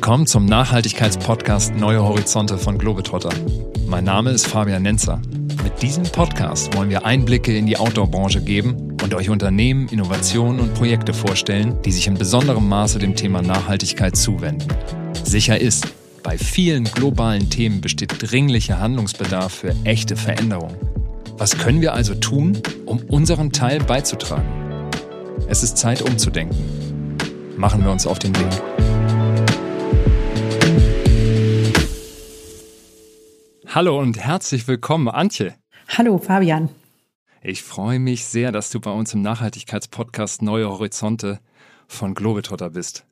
Willkommen zum Nachhaltigkeitspodcast Neue Horizonte von Globetrotter. Mein Name ist Fabian Nenzer. Mit diesem Podcast wollen wir Einblicke in die Outdoor-Branche geben und euch Unternehmen, Innovationen und Projekte vorstellen, die sich in besonderem Maße dem Thema Nachhaltigkeit zuwenden. Sicher ist, bei vielen globalen Themen besteht dringlicher Handlungsbedarf für echte Veränderung. Was können wir also tun, um unseren Teil beizutragen? Es ist Zeit umzudenken. Machen wir uns auf den Weg. Hallo und herzlich willkommen, Antje. Hallo, Fabian. Ich freue mich sehr, dass du bei uns im Nachhaltigkeitspodcast Neue Horizonte von Globetrotter bist.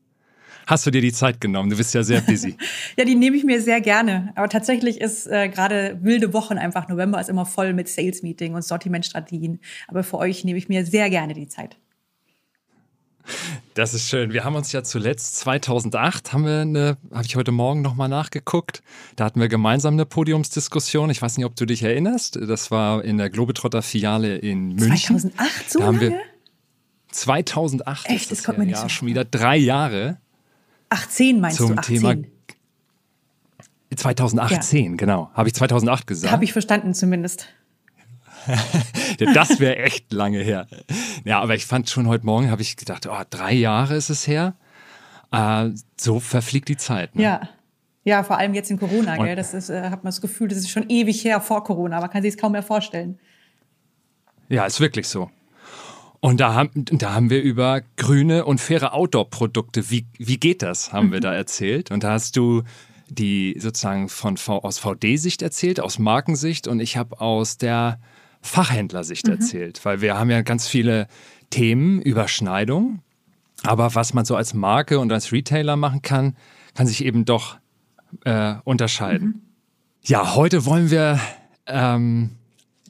Hast du dir die Zeit genommen? Du bist ja sehr busy. ja, die nehme ich mir sehr gerne. Aber tatsächlich ist äh, gerade wilde Wochen einfach. November ist immer voll mit Sales-Meeting und Sortimentstrategien. Aber für euch nehme ich mir sehr gerne die Zeit. Das ist schön. Wir haben uns ja zuletzt 2008 haben wir eine, habe ich heute Morgen nochmal nachgeguckt. Da hatten wir gemeinsam eine Podiumsdiskussion. Ich weiß nicht, ob du dich erinnerst. Das war in der Globetrotter Filiale in München. 2008 so da haben lange? Wir 2008 Echt, ist das, das kommt ja, mir nicht ja, schon wieder drei Jahre. 18 meinst zum du? 18. Thema 2018, ja. genau. Habe ich 2008 gesagt? Habe ich verstanden zumindest. das wäre echt lange her. Ja, aber ich fand schon heute Morgen, habe ich gedacht, oh, drei Jahre ist es her. Äh, so verfliegt die Zeit. Ne? Ja. Ja, vor allem jetzt in Corona, gell? Das ist, äh, hat man das Gefühl, das ist schon ewig her vor Corona. Man kann sich es kaum mehr vorstellen. Ja, ist wirklich so. Und da haben, da haben wir über grüne und faire Outdoor-Produkte, wie, wie geht das, haben wir da erzählt. Und da hast du die sozusagen von aus VD-Sicht erzählt, aus Markensicht und ich habe aus der Fachhändlersicht mhm. erzählt, weil wir haben ja ganz viele Themen, Überschneidungen, aber was man so als Marke und als Retailer machen kann, kann sich eben doch äh, unterscheiden. Mhm. Ja, heute wollen wir ähm,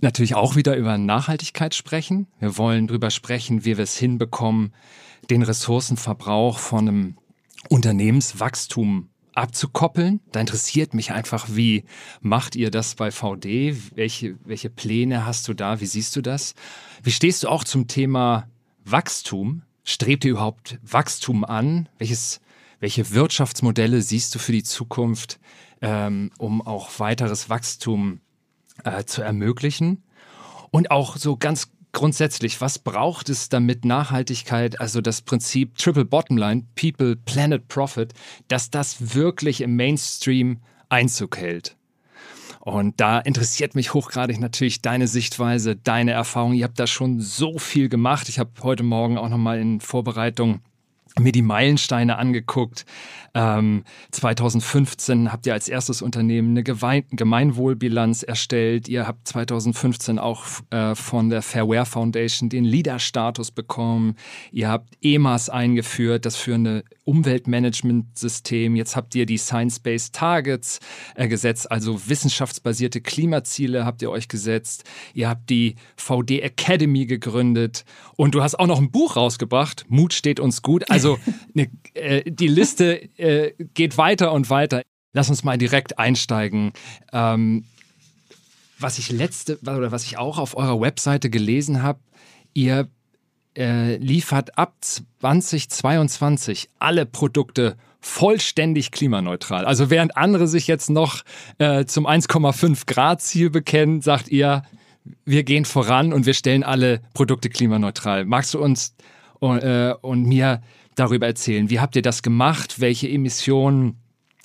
natürlich auch wieder über Nachhaltigkeit sprechen. Wir wollen darüber sprechen, wie wir es hinbekommen, den Ressourcenverbrauch von einem Unternehmenswachstum abzukoppeln. Da interessiert mich einfach, wie macht ihr das bei VD? Welche, welche Pläne hast du da? Wie siehst du das? Wie stehst du auch zum Thema Wachstum? Strebt ihr überhaupt Wachstum an? Welches, welche Wirtschaftsmodelle siehst du für die Zukunft, ähm, um auch weiteres Wachstum äh, zu ermöglichen? Und auch so ganz grundsätzlich, was braucht es, damit Nachhaltigkeit, also das Prinzip Triple Bottomline, People, Planet, Profit, dass das wirklich im Mainstream Einzug hält? Und da interessiert mich hochgradig natürlich deine Sichtweise, deine Erfahrung. Ihr habt da schon so viel gemacht. Ich habe heute Morgen auch nochmal in Vorbereitung mir die Meilensteine angeguckt. Ähm, 2015 habt ihr als erstes Unternehmen eine Gemeinwohlbilanz erstellt. Ihr habt 2015 auch äh, von der Fairware Foundation den Leader-Status bekommen. Ihr habt EMAS eingeführt, das führende Umweltmanagementsystem. Jetzt habt ihr die Science-Based Targets äh, gesetzt, also wissenschaftsbasierte Klimaziele habt ihr euch gesetzt. Ihr habt die VD Academy gegründet und du hast auch noch ein Buch rausgebracht. Mut steht uns gut. Also ne, äh, die Liste äh, geht weiter und weiter. Lass uns mal direkt einsteigen. Ähm, was ich letzte oder was ich auch auf eurer Webseite gelesen habe, ihr äh, liefert ab 2022 alle Produkte vollständig klimaneutral. Also während andere sich jetzt noch äh, zum 1,5 Grad Ziel bekennen, sagt ihr, wir gehen voran und wir stellen alle Produkte klimaneutral. Magst du uns äh, und mir darüber erzählen? Wie habt ihr das gemacht? Welche Emissionen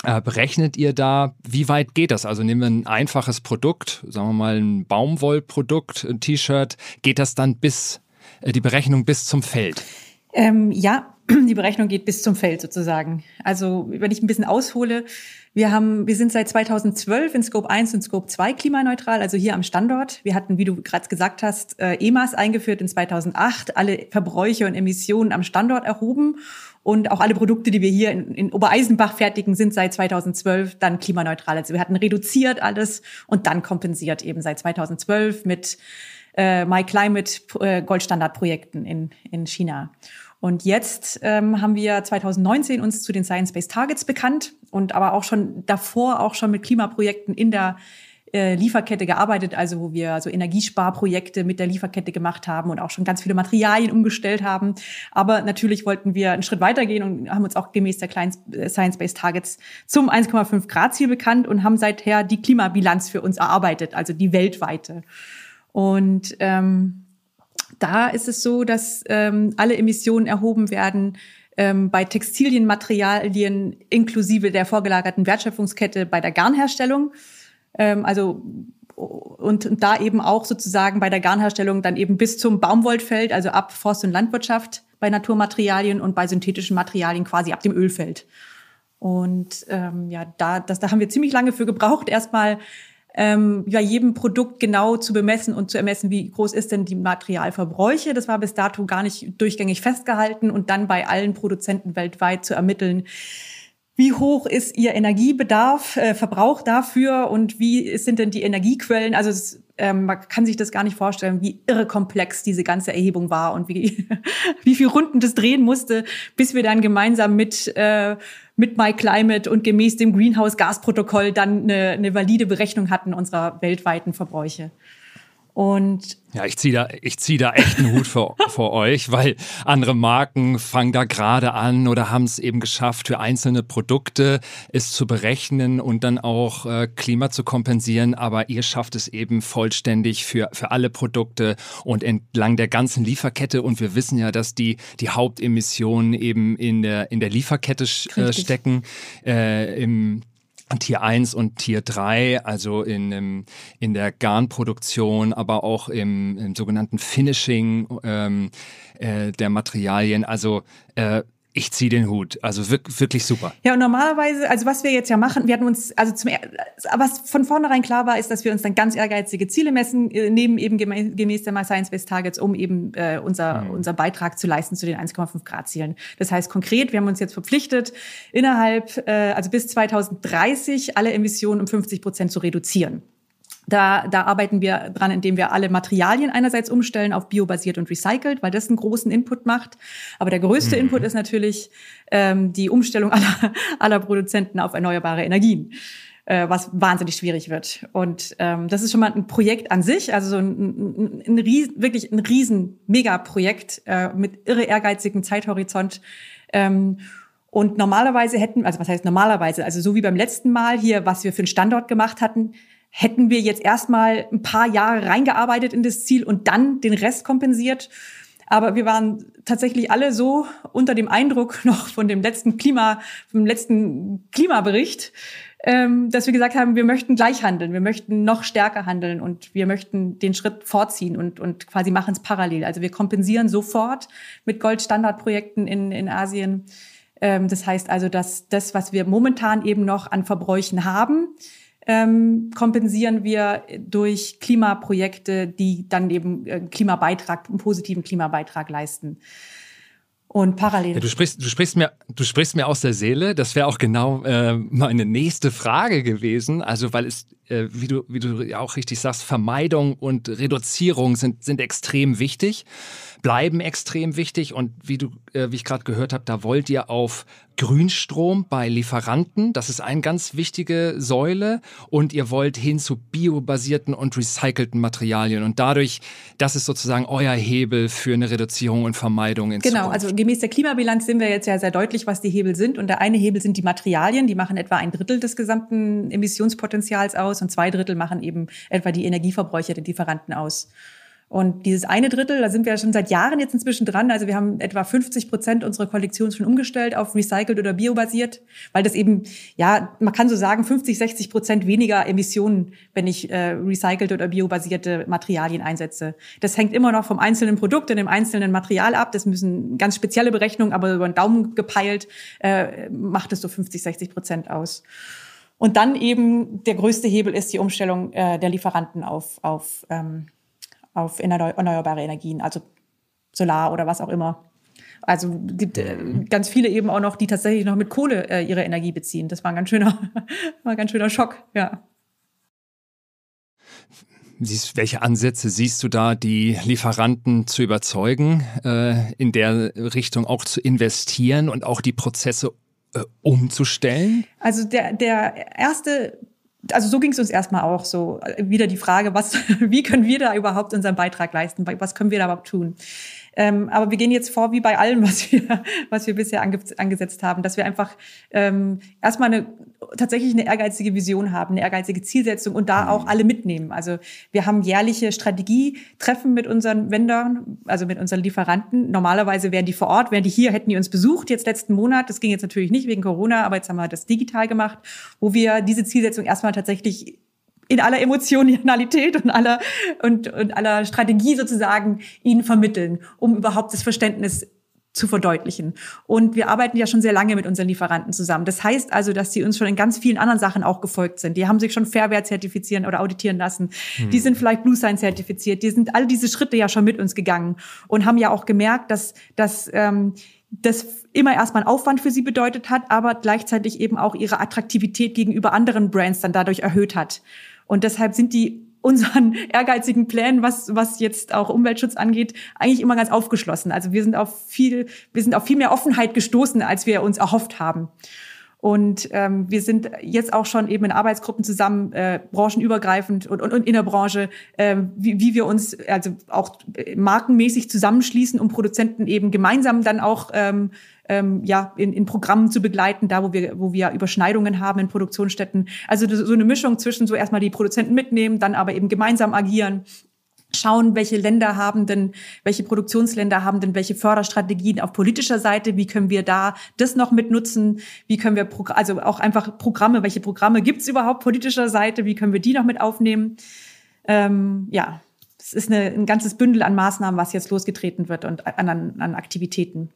äh, berechnet ihr da? Wie weit geht das? Also nehmen wir ein einfaches Produkt, sagen wir mal ein Baumwollprodukt, ein T-Shirt. Geht das dann bis die Berechnung bis zum Feld? Ähm, ja, die Berechnung geht bis zum Feld sozusagen. Also wenn ich ein bisschen aushole, wir haben, wir sind seit 2012 in Scope 1 und Scope 2 klimaneutral, also hier am Standort. Wir hatten, wie du gerade gesagt hast, äh, EMAS eingeführt in 2008, alle Verbräuche und Emissionen am Standort erhoben und auch alle Produkte, die wir hier in, in Obereisenbach fertigen, sind seit 2012 dann klimaneutral. Also wir hatten reduziert alles und dann kompensiert eben seit 2012 mit äh, My Climate äh, Goldstandardprojekten in, in China. Und jetzt ähm, haben wir 2019 uns zu den Science-Based Targets bekannt und aber auch schon davor auch schon mit Klimaprojekten in der äh, Lieferkette gearbeitet, also wo wir so Energiesparprojekte mit der Lieferkette gemacht haben und auch schon ganz viele Materialien umgestellt haben. Aber natürlich wollten wir einen Schritt weitergehen und haben uns auch gemäß der äh, Science-Based Targets zum 1,5 Grad Ziel bekannt und haben seither die Klimabilanz für uns erarbeitet, also die weltweite. Und ähm, da ist es so, dass ähm, alle Emissionen erhoben werden ähm, bei Textilienmaterialien inklusive der vorgelagerten Wertschöpfungskette bei der Garnherstellung. Ähm, also und, und da eben auch sozusagen bei der Garnherstellung dann eben bis zum Baumwollfeld, also ab Forst- und Landwirtschaft bei Naturmaterialien und bei synthetischen Materialien quasi ab dem Ölfeld. Und ähm, ja, da, das, da haben wir ziemlich lange für gebraucht, erstmal ähm, bei jedem Produkt genau zu bemessen und zu ermessen, wie groß ist denn die Materialverbräuche. Das war bis dato gar nicht durchgängig festgehalten und dann bei allen Produzenten weltweit zu ermitteln, wie hoch ist Ihr Energiebedarf, äh, Verbrauch dafür und wie sind denn die Energiequellen? Also es, ähm, man kann sich das gar nicht vorstellen, wie irre komplex diese ganze Erhebung war und wie, wie viel Runden das drehen musste, bis wir dann gemeinsam mit, äh, mit MyClimate und gemäß dem Greenhouse-Gas-Protokoll dann eine, eine valide Berechnung hatten unserer weltweiten Verbräuche. Und ja, ich ziehe da, ich zieh da echt einen Hut vor, vor euch, weil andere Marken fangen da gerade an oder haben es eben geschafft, für einzelne Produkte es zu berechnen und dann auch äh, Klima zu kompensieren. Aber ihr schafft es eben vollständig für, für alle Produkte und entlang der ganzen Lieferkette. Und wir wissen ja, dass die, die Hauptemissionen eben in der, in der Lieferkette äh, stecken. Äh, Im Tier 1 und Tier 3, also in, im, in der Garnproduktion, aber auch im, im sogenannten Finishing ähm, äh, der Materialien. Also äh, ich ziehe den Hut. Also wirklich super. Ja, und normalerweise, also was wir jetzt ja machen, wir hatten uns, also zum, was von vornherein klar war, ist, dass wir uns dann ganz ehrgeizige Ziele messen, äh, neben eben gemäß der My Science Based Targets, um eben äh, unser, mhm. unser Beitrag zu leisten zu den 1,5 Grad Zielen. Das heißt konkret, wir haben uns jetzt verpflichtet, innerhalb, äh, also bis 2030 alle Emissionen um 50 Prozent zu reduzieren. Da, da arbeiten wir dran, indem wir alle Materialien einerseits umstellen auf biobasiert und recycelt, weil das einen großen Input macht. Aber der größte mhm. Input ist natürlich ähm, die Umstellung aller, aller Produzenten auf erneuerbare Energien äh, was wahnsinnig schwierig wird. Und ähm, das ist schon mal ein Projekt an sich, also so ein, ein, ein riesen, wirklich ein riesen Megaprojekt äh, mit irre ehrgeizigem Zeithorizont. Ähm, und normalerweise hätten, also was heißt normalerweise, also so wie beim letzten Mal hier, was wir für einen Standort gemacht hatten, hätten wir jetzt erstmal ein paar Jahre reingearbeitet in das Ziel und dann den Rest kompensiert. Aber wir waren tatsächlich alle so unter dem Eindruck noch von dem letzten Klima, vom letzten Klimabericht, ähm, dass wir gesagt haben, wir möchten gleich handeln, wir möchten noch stärker handeln und wir möchten den Schritt vorziehen und, und quasi machen es parallel. Also wir kompensieren sofort mit Goldstandardprojekten in, in Asien. Ähm, das heißt also, dass das, was wir momentan eben noch an Verbräuchen haben, ähm, kompensieren wir durch Klimaprojekte, die dann eben äh, Klimabeitrag, einen positiven Klimabeitrag leisten. Und parallel. Ja, du sprichst, du sprichst mir, du sprichst mir aus der Seele. Das wäre auch genau äh, meine nächste Frage gewesen. Also, weil es, äh, wie du, wie du auch richtig sagst, Vermeidung und Reduzierung sind, sind extrem wichtig bleiben extrem wichtig. Und wie du, äh, wie ich gerade gehört habe, da wollt ihr auf Grünstrom bei Lieferanten, das ist eine ganz wichtige Säule. Und ihr wollt hin zu biobasierten und recycelten Materialien. Und dadurch, das ist sozusagen euer Hebel für eine Reduzierung und Vermeidung in Genau, Zukunft. also gemäß der Klimabilanz sind wir jetzt ja sehr deutlich, was die Hebel sind. Und der eine Hebel sind die Materialien, die machen etwa ein Drittel des gesamten Emissionspotenzials aus. Und zwei Drittel machen eben etwa die Energieverbräuche der Lieferanten aus. Und dieses eine Drittel, da sind wir ja schon seit Jahren jetzt inzwischen dran. Also wir haben etwa 50 Prozent unserer Kollektion schon umgestellt auf recycelt oder biobasiert, weil das eben, ja, man kann so sagen, 50, 60 Prozent weniger Emissionen, wenn ich äh, recycelt oder biobasierte Materialien einsetze. Das hängt immer noch vom einzelnen Produkt und dem einzelnen Material ab. Das müssen ganz spezielle Berechnungen, aber über den Daumen gepeilt, äh, macht es so 50, 60 Prozent aus. Und dann eben der größte Hebel ist die Umstellung äh, der Lieferanten auf, auf ähm, auf erneuerbare Energien, also Solar oder was auch immer. Also gibt äh, mhm. ganz viele eben auch noch, die tatsächlich noch mit Kohle äh, ihre Energie beziehen. Das war ein ganz schöner, war ein ganz schöner Schock, ja. Siehst, welche Ansätze siehst du da, die Lieferanten zu überzeugen, äh, in der Richtung auch zu investieren und auch die Prozesse äh, umzustellen? Also der, der erste also so ging es uns erstmal auch so. Wieder die Frage, was, wie können wir da überhaupt unseren Beitrag leisten? Was können wir da überhaupt tun? Ähm, aber wir gehen jetzt vor wie bei allem, was wir, was wir bisher ange angesetzt haben, dass wir einfach ähm, erstmal eine tatsächlich eine ehrgeizige Vision haben, eine ehrgeizige Zielsetzung und da mhm. auch alle mitnehmen. Also wir haben jährliche Strategietreffen mit unseren Vendern, also mit unseren Lieferanten. Normalerweise wären die vor Ort, wären die hier, hätten die uns besucht jetzt letzten Monat. Das ging jetzt natürlich nicht wegen Corona, aber jetzt haben wir das digital gemacht, wo wir diese Zielsetzung erstmal tatsächlich in aller Emotionalität und aller, und, und aller Strategie sozusagen ihnen vermitteln, um überhaupt das Verständnis zu verdeutlichen. Und wir arbeiten ja schon sehr lange mit unseren Lieferanten zusammen. Das heißt also, dass sie uns schon in ganz vielen anderen Sachen auch gefolgt sind. Die haben sich schon Fairware zertifizieren oder auditieren lassen. Hm. Die sind vielleicht Blue Sign zertifiziert. Die sind all diese Schritte ja schon mit uns gegangen und haben ja auch gemerkt, dass, dass ähm, das immer erstmal einen Aufwand für sie bedeutet hat, aber gleichzeitig eben auch ihre Attraktivität gegenüber anderen Brands dann dadurch erhöht hat. Und deshalb sind die unseren ehrgeizigen Plänen, was, was jetzt auch Umweltschutz angeht, eigentlich immer ganz aufgeschlossen. Also wir sind auf viel, wir sind auf viel mehr Offenheit gestoßen, als wir uns erhofft haben. Und ähm, wir sind jetzt auch schon eben in Arbeitsgruppen zusammen, äh, branchenübergreifend und, und, und in der Branche, äh, wie, wie wir uns also auch markenmäßig zusammenschließen, um Produzenten eben gemeinsam dann auch ähm, ähm, ja, in, in Programmen zu begleiten, da wo wir, wo wir Überschneidungen haben in Produktionsstätten. Also so eine Mischung zwischen so erstmal die Produzenten mitnehmen, dann aber eben gemeinsam agieren schauen, welche Länder haben denn, welche Produktionsländer haben denn welche Förderstrategien auf politischer Seite, wie können wir da das noch mitnutzen, wie können wir, also auch einfach Programme, welche Programme gibt's überhaupt politischer Seite, wie können wir die noch mit aufnehmen. Ähm, ja, es ist eine, ein ganzes Bündel an Maßnahmen, was jetzt losgetreten wird und an, an Aktivitäten.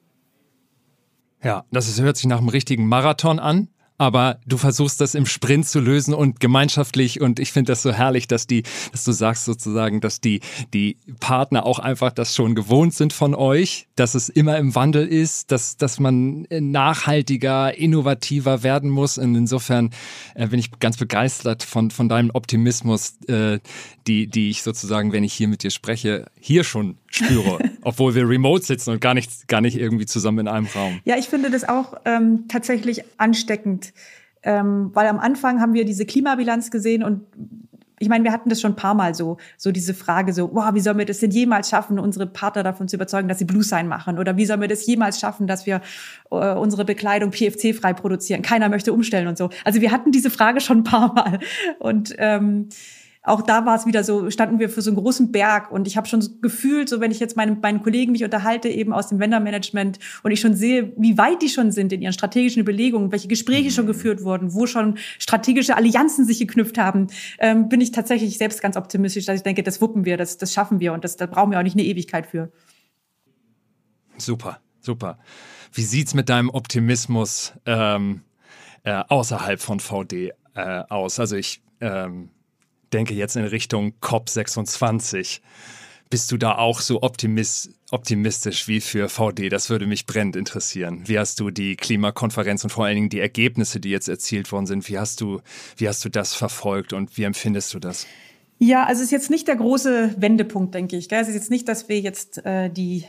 Ja, das ist, hört sich nach einem richtigen Marathon an aber du versuchst das im Sprint zu lösen und gemeinschaftlich. Und ich finde das so herrlich, dass die, dass du sagst sozusagen, dass die, die Partner auch einfach das schon gewohnt sind von euch, dass es immer im Wandel ist, dass, dass man nachhaltiger, innovativer werden muss. Und insofern äh, bin ich ganz begeistert von, von deinem Optimismus, äh, die, die ich sozusagen, wenn ich hier mit dir spreche, hier schon spüre, obwohl wir remote sitzen und gar nicht, gar nicht irgendwie zusammen in einem Raum. Ja, ich finde das auch ähm, tatsächlich ansteckend, ähm, weil am Anfang haben wir diese Klimabilanz gesehen und ich meine, wir hatten das schon ein paar Mal so, so diese Frage so, wow, wie sollen wir das denn jemals schaffen, unsere Partner davon zu überzeugen, dass sie Blue Sign machen? Oder wie sollen wir das jemals schaffen, dass wir äh, unsere Bekleidung PFC-frei produzieren? Keiner möchte umstellen und so. Also wir hatten diese Frage schon ein paar Mal. Und ähm, auch da war es wieder so, standen wir für so einen großen Berg und ich habe schon so gefühlt, so wenn ich jetzt meinen, meinen Kollegen mich unterhalte, eben aus dem Vendor-Management und ich schon sehe, wie weit die schon sind in ihren strategischen Überlegungen, welche Gespräche schon mhm. geführt wurden, wo schon strategische Allianzen sich geknüpft haben, ähm, bin ich tatsächlich selbst ganz optimistisch, dass ich denke, das wuppen wir, das, das schaffen wir und das, da brauchen wir auch nicht eine Ewigkeit für. Super, super. Wie sieht's mit deinem Optimismus ähm, äh, außerhalb von VD äh, aus? Also ich ähm, denke jetzt in Richtung COP26. Bist du da auch so optimist, optimistisch wie für VD? Das würde mich brennend interessieren. Wie hast du die Klimakonferenz und vor allen Dingen die Ergebnisse, die jetzt erzielt worden sind, wie hast du, wie hast du das verfolgt und wie empfindest du das? Ja, also es ist jetzt nicht der große Wendepunkt, denke ich. Es ist jetzt nicht, dass wir jetzt äh, die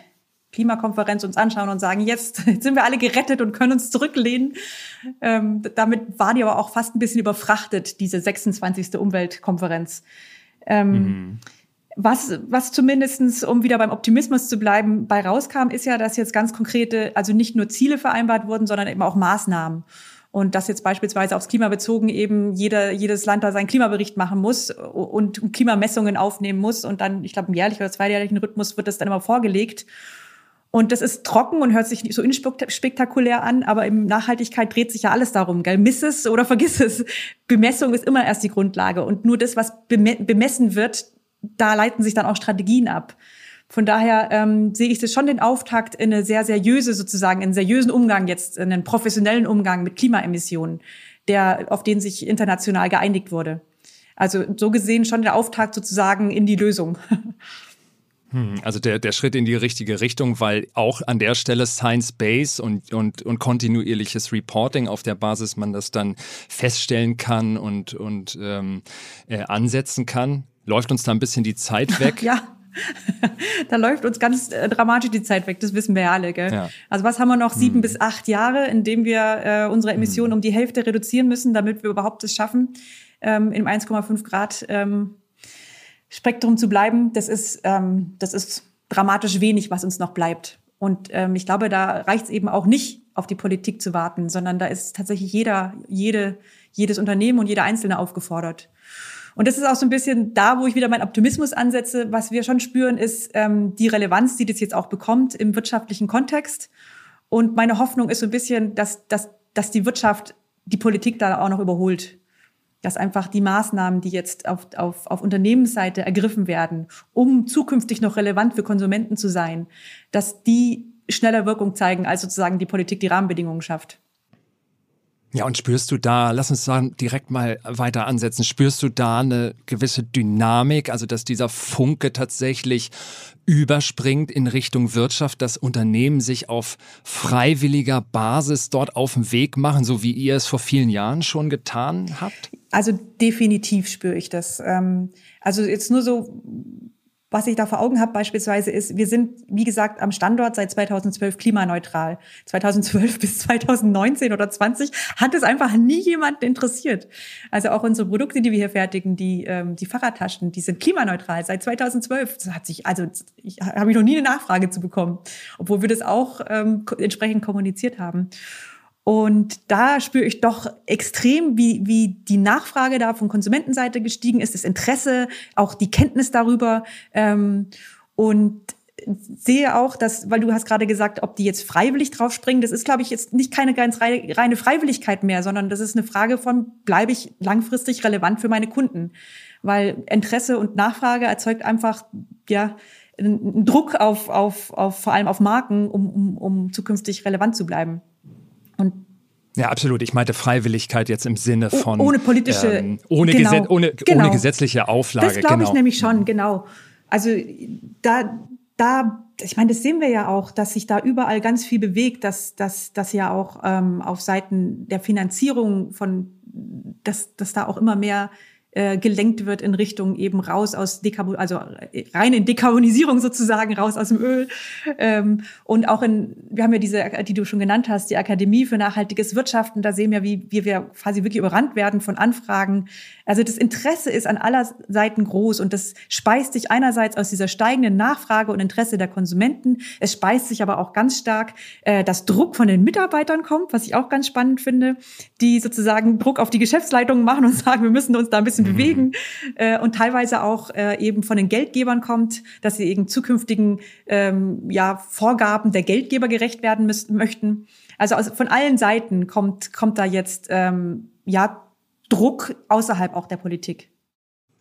Klimakonferenz uns anschauen und sagen, jetzt, jetzt sind wir alle gerettet und können uns zurücklehnen. Ähm, damit war die aber auch fast ein bisschen überfrachtet, diese 26. Umweltkonferenz. Ähm, mhm. Was, was zumindestens, um wieder beim Optimismus zu bleiben, bei rauskam, ist ja, dass jetzt ganz konkrete, also nicht nur Ziele vereinbart wurden, sondern eben auch Maßnahmen. Und dass jetzt beispielsweise aufs Klima bezogen eben jeder, jedes Land da seinen Klimabericht machen muss und Klimamessungen aufnehmen muss. Und dann, ich glaube, im jährlichen oder zweijährlichen Rhythmus wird das dann immer vorgelegt. Und das ist trocken und hört sich nicht so unspektakulär an, aber in Nachhaltigkeit dreht sich ja alles darum, gell? Miss es oder vergiss es. Bemessung ist immer erst die Grundlage und nur das, was bemessen wird, da leiten sich dann auch Strategien ab. Von daher ähm, sehe ich das schon den Auftakt in eine sehr seriöse sozusagen, in einen seriösen Umgang jetzt, in einen professionellen Umgang mit Klimaemissionen, der auf den sich international geeinigt wurde. Also so gesehen schon der Auftakt sozusagen in die Lösung. Hm, also der, der Schritt in die richtige Richtung, weil auch an der Stelle Science-Base und, und, und kontinuierliches Reporting auf der Basis man das dann feststellen kann und, und ähm, äh, ansetzen kann. Läuft uns da ein bisschen die Zeit weg? ja. da läuft uns ganz äh, dramatisch die Zeit weg, das wissen wir ja alle. Gell? Ja. Also was haben wir noch? Sieben hm. bis acht Jahre, in dem wir äh, unsere Emissionen hm. um die Hälfte reduzieren müssen, damit wir überhaupt es schaffen, ähm, im 1,5 Grad ähm, Spektrum zu bleiben, das ist, ähm, das ist dramatisch wenig, was uns noch bleibt. Und ähm, ich glaube, da reicht es eben auch nicht, auf die Politik zu warten, sondern da ist tatsächlich jeder, jede, jedes Unternehmen und jeder Einzelne aufgefordert. Und das ist auch so ein bisschen da, wo ich wieder meinen Optimismus ansetze. Was wir schon spüren, ist ähm, die Relevanz, die das jetzt auch bekommt im wirtschaftlichen Kontext. Und meine Hoffnung ist so ein bisschen, dass, dass, dass die Wirtschaft die Politik da auch noch überholt dass einfach die Maßnahmen, die jetzt auf, auf, auf Unternehmensseite ergriffen werden, um zukünftig noch relevant für Konsumenten zu sein, dass die schneller Wirkung zeigen, als sozusagen die Politik die Rahmenbedingungen schafft. Ja, und spürst du da, lass uns sagen, direkt mal weiter ansetzen, spürst du da eine gewisse Dynamik, also dass dieser Funke tatsächlich überspringt in Richtung Wirtschaft, dass Unternehmen sich auf freiwilliger Basis dort auf den Weg machen, so wie ihr es vor vielen Jahren schon getan habt? Also definitiv spüre ich das. Ähm, also jetzt nur so was ich da vor Augen habe beispielsweise ist, wir sind, wie gesagt, am Standort seit 2012 klimaneutral. 2012 bis 2019 oder 20 hat es einfach nie jemand interessiert. Also auch unsere Produkte, die wir hier fertigen, die, ähm, die Fahrradtaschen, die sind klimaneutral seit 2012. Das hat sich, also ich habe ich noch nie eine Nachfrage zu bekommen, obwohl wir das auch ähm, entsprechend kommuniziert haben. Und da spüre ich doch extrem, wie, wie die Nachfrage da von Konsumentenseite gestiegen ist, das Interesse, auch die Kenntnis darüber. Ähm, und sehe auch, dass, weil du hast gerade gesagt, ob die jetzt freiwillig drauf springen, das ist, glaube ich, jetzt nicht keine ganz reine Freiwilligkeit mehr, sondern das ist eine Frage von, bleibe ich langfristig relevant für meine Kunden? Weil Interesse und Nachfrage erzeugt einfach, ja, einen Druck auf, auf, auf vor allem auf Marken, um, um, um zukünftig relevant zu bleiben. Und ja, absolut. Ich meinte Freiwilligkeit jetzt im Sinne von ohne politische, ähm, ohne, genau, Gesetz, ohne, genau. ohne gesetzliche Auflage. Das glaube genau. ich nämlich schon, genau. Also da, da, ich meine, das sehen wir ja auch, dass sich da überall ganz viel bewegt, dass, dass, dass ja auch ähm, auf Seiten der Finanzierung von, dass, dass da auch immer mehr äh, gelenkt wird in Richtung eben raus aus Dekarbon, also äh, rein in Dekarbonisierung sozusagen, raus aus dem Öl. Ähm, und auch in, wir haben ja diese, die du schon genannt hast, die Akademie für nachhaltiges Wirtschaften, da sehen wir, wie, wie wir quasi wirklich überrannt werden von Anfragen. Also das Interesse ist an aller Seiten groß und das speist sich einerseits aus dieser steigenden Nachfrage und Interesse der Konsumenten. Es speist sich aber auch ganz stark, äh, dass Druck von den Mitarbeitern kommt, was ich auch ganz spannend finde, die sozusagen Druck auf die Geschäftsleitungen machen und sagen, wir müssen uns da ein bisschen bisschen mhm. bewegen äh, und teilweise auch äh, eben von den Geldgebern kommt, dass sie eben zukünftigen ähm, ja, Vorgaben der Geldgeber gerecht werden müssen, möchten. Also aus, von allen Seiten kommt, kommt da jetzt ähm, ja Druck außerhalb auch der Politik.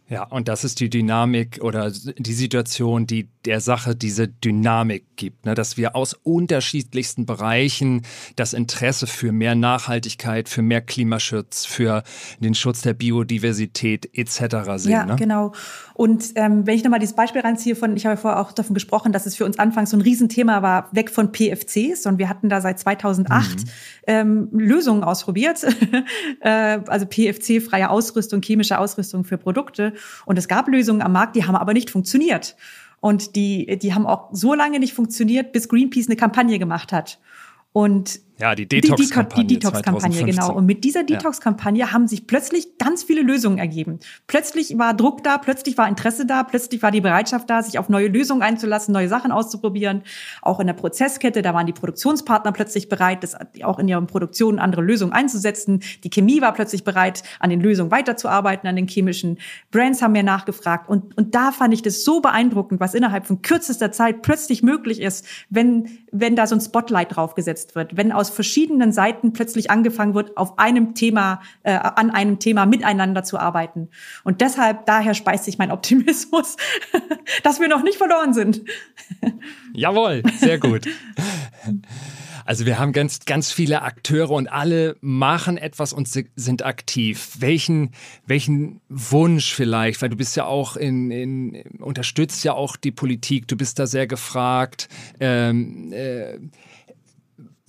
Ja, und das ist die Dynamik oder die Situation, die der Sache diese Dynamik gibt, ne? dass wir aus unterschiedlichsten Bereichen das Interesse für mehr Nachhaltigkeit, für mehr Klimaschutz, für den Schutz der Biodiversität etc. sehen. Ja, ne? genau. Und ähm, wenn ich nochmal dieses Beispiel ranziehe von, ich habe ja vorher auch davon gesprochen, dass es für uns anfangs so ein Riesenthema war, weg von PFCs und wir hatten da seit 2008 mhm. Ähm, Lösungen ausprobiert, äh, also PFC-freie Ausrüstung, chemische Ausrüstung für Produkte und es gab Lösungen am Markt, die haben aber nicht funktioniert. Und die, die haben auch so lange nicht funktioniert, bis Greenpeace eine Kampagne gemacht hat. Und ja, die Detox-Kampagne. Die, Detox-Kampagne, genau. Und mit dieser Detox-Kampagne ja. haben sich plötzlich ganz viele Lösungen ergeben. Plötzlich war Druck da, plötzlich war Interesse da, plötzlich war die Bereitschaft da, sich auf neue Lösungen einzulassen, neue Sachen auszuprobieren. Auch in der Prozesskette, da waren die Produktionspartner plötzlich bereit, das auch in ihren Produktionen andere Lösungen einzusetzen. Die Chemie war plötzlich bereit, an den Lösungen weiterzuarbeiten, an den chemischen Brands haben mehr nachgefragt. Und, und da fand ich das so beeindruckend, was innerhalb von kürzester Zeit plötzlich möglich ist, wenn, wenn da so ein Spotlight draufgesetzt wird, wenn aus aus verschiedenen Seiten plötzlich angefangen wird, auf einem Thema, äh, an einem Thema miteinander zu arbeiten. Und deshalb, daher speist sich mein Optimismus, dass wir noch nicht verloren sind. Jawohl, sehr gut. Also wir haben ganz, ganz viele Akteure und alle machen etwas und sind aktiv. Welchen, welchen Wunsch vielleicht, weil du bist ja auch in, in unterstützt ja auch die Politik, du bist da sehr gefragt. Ähm, äh,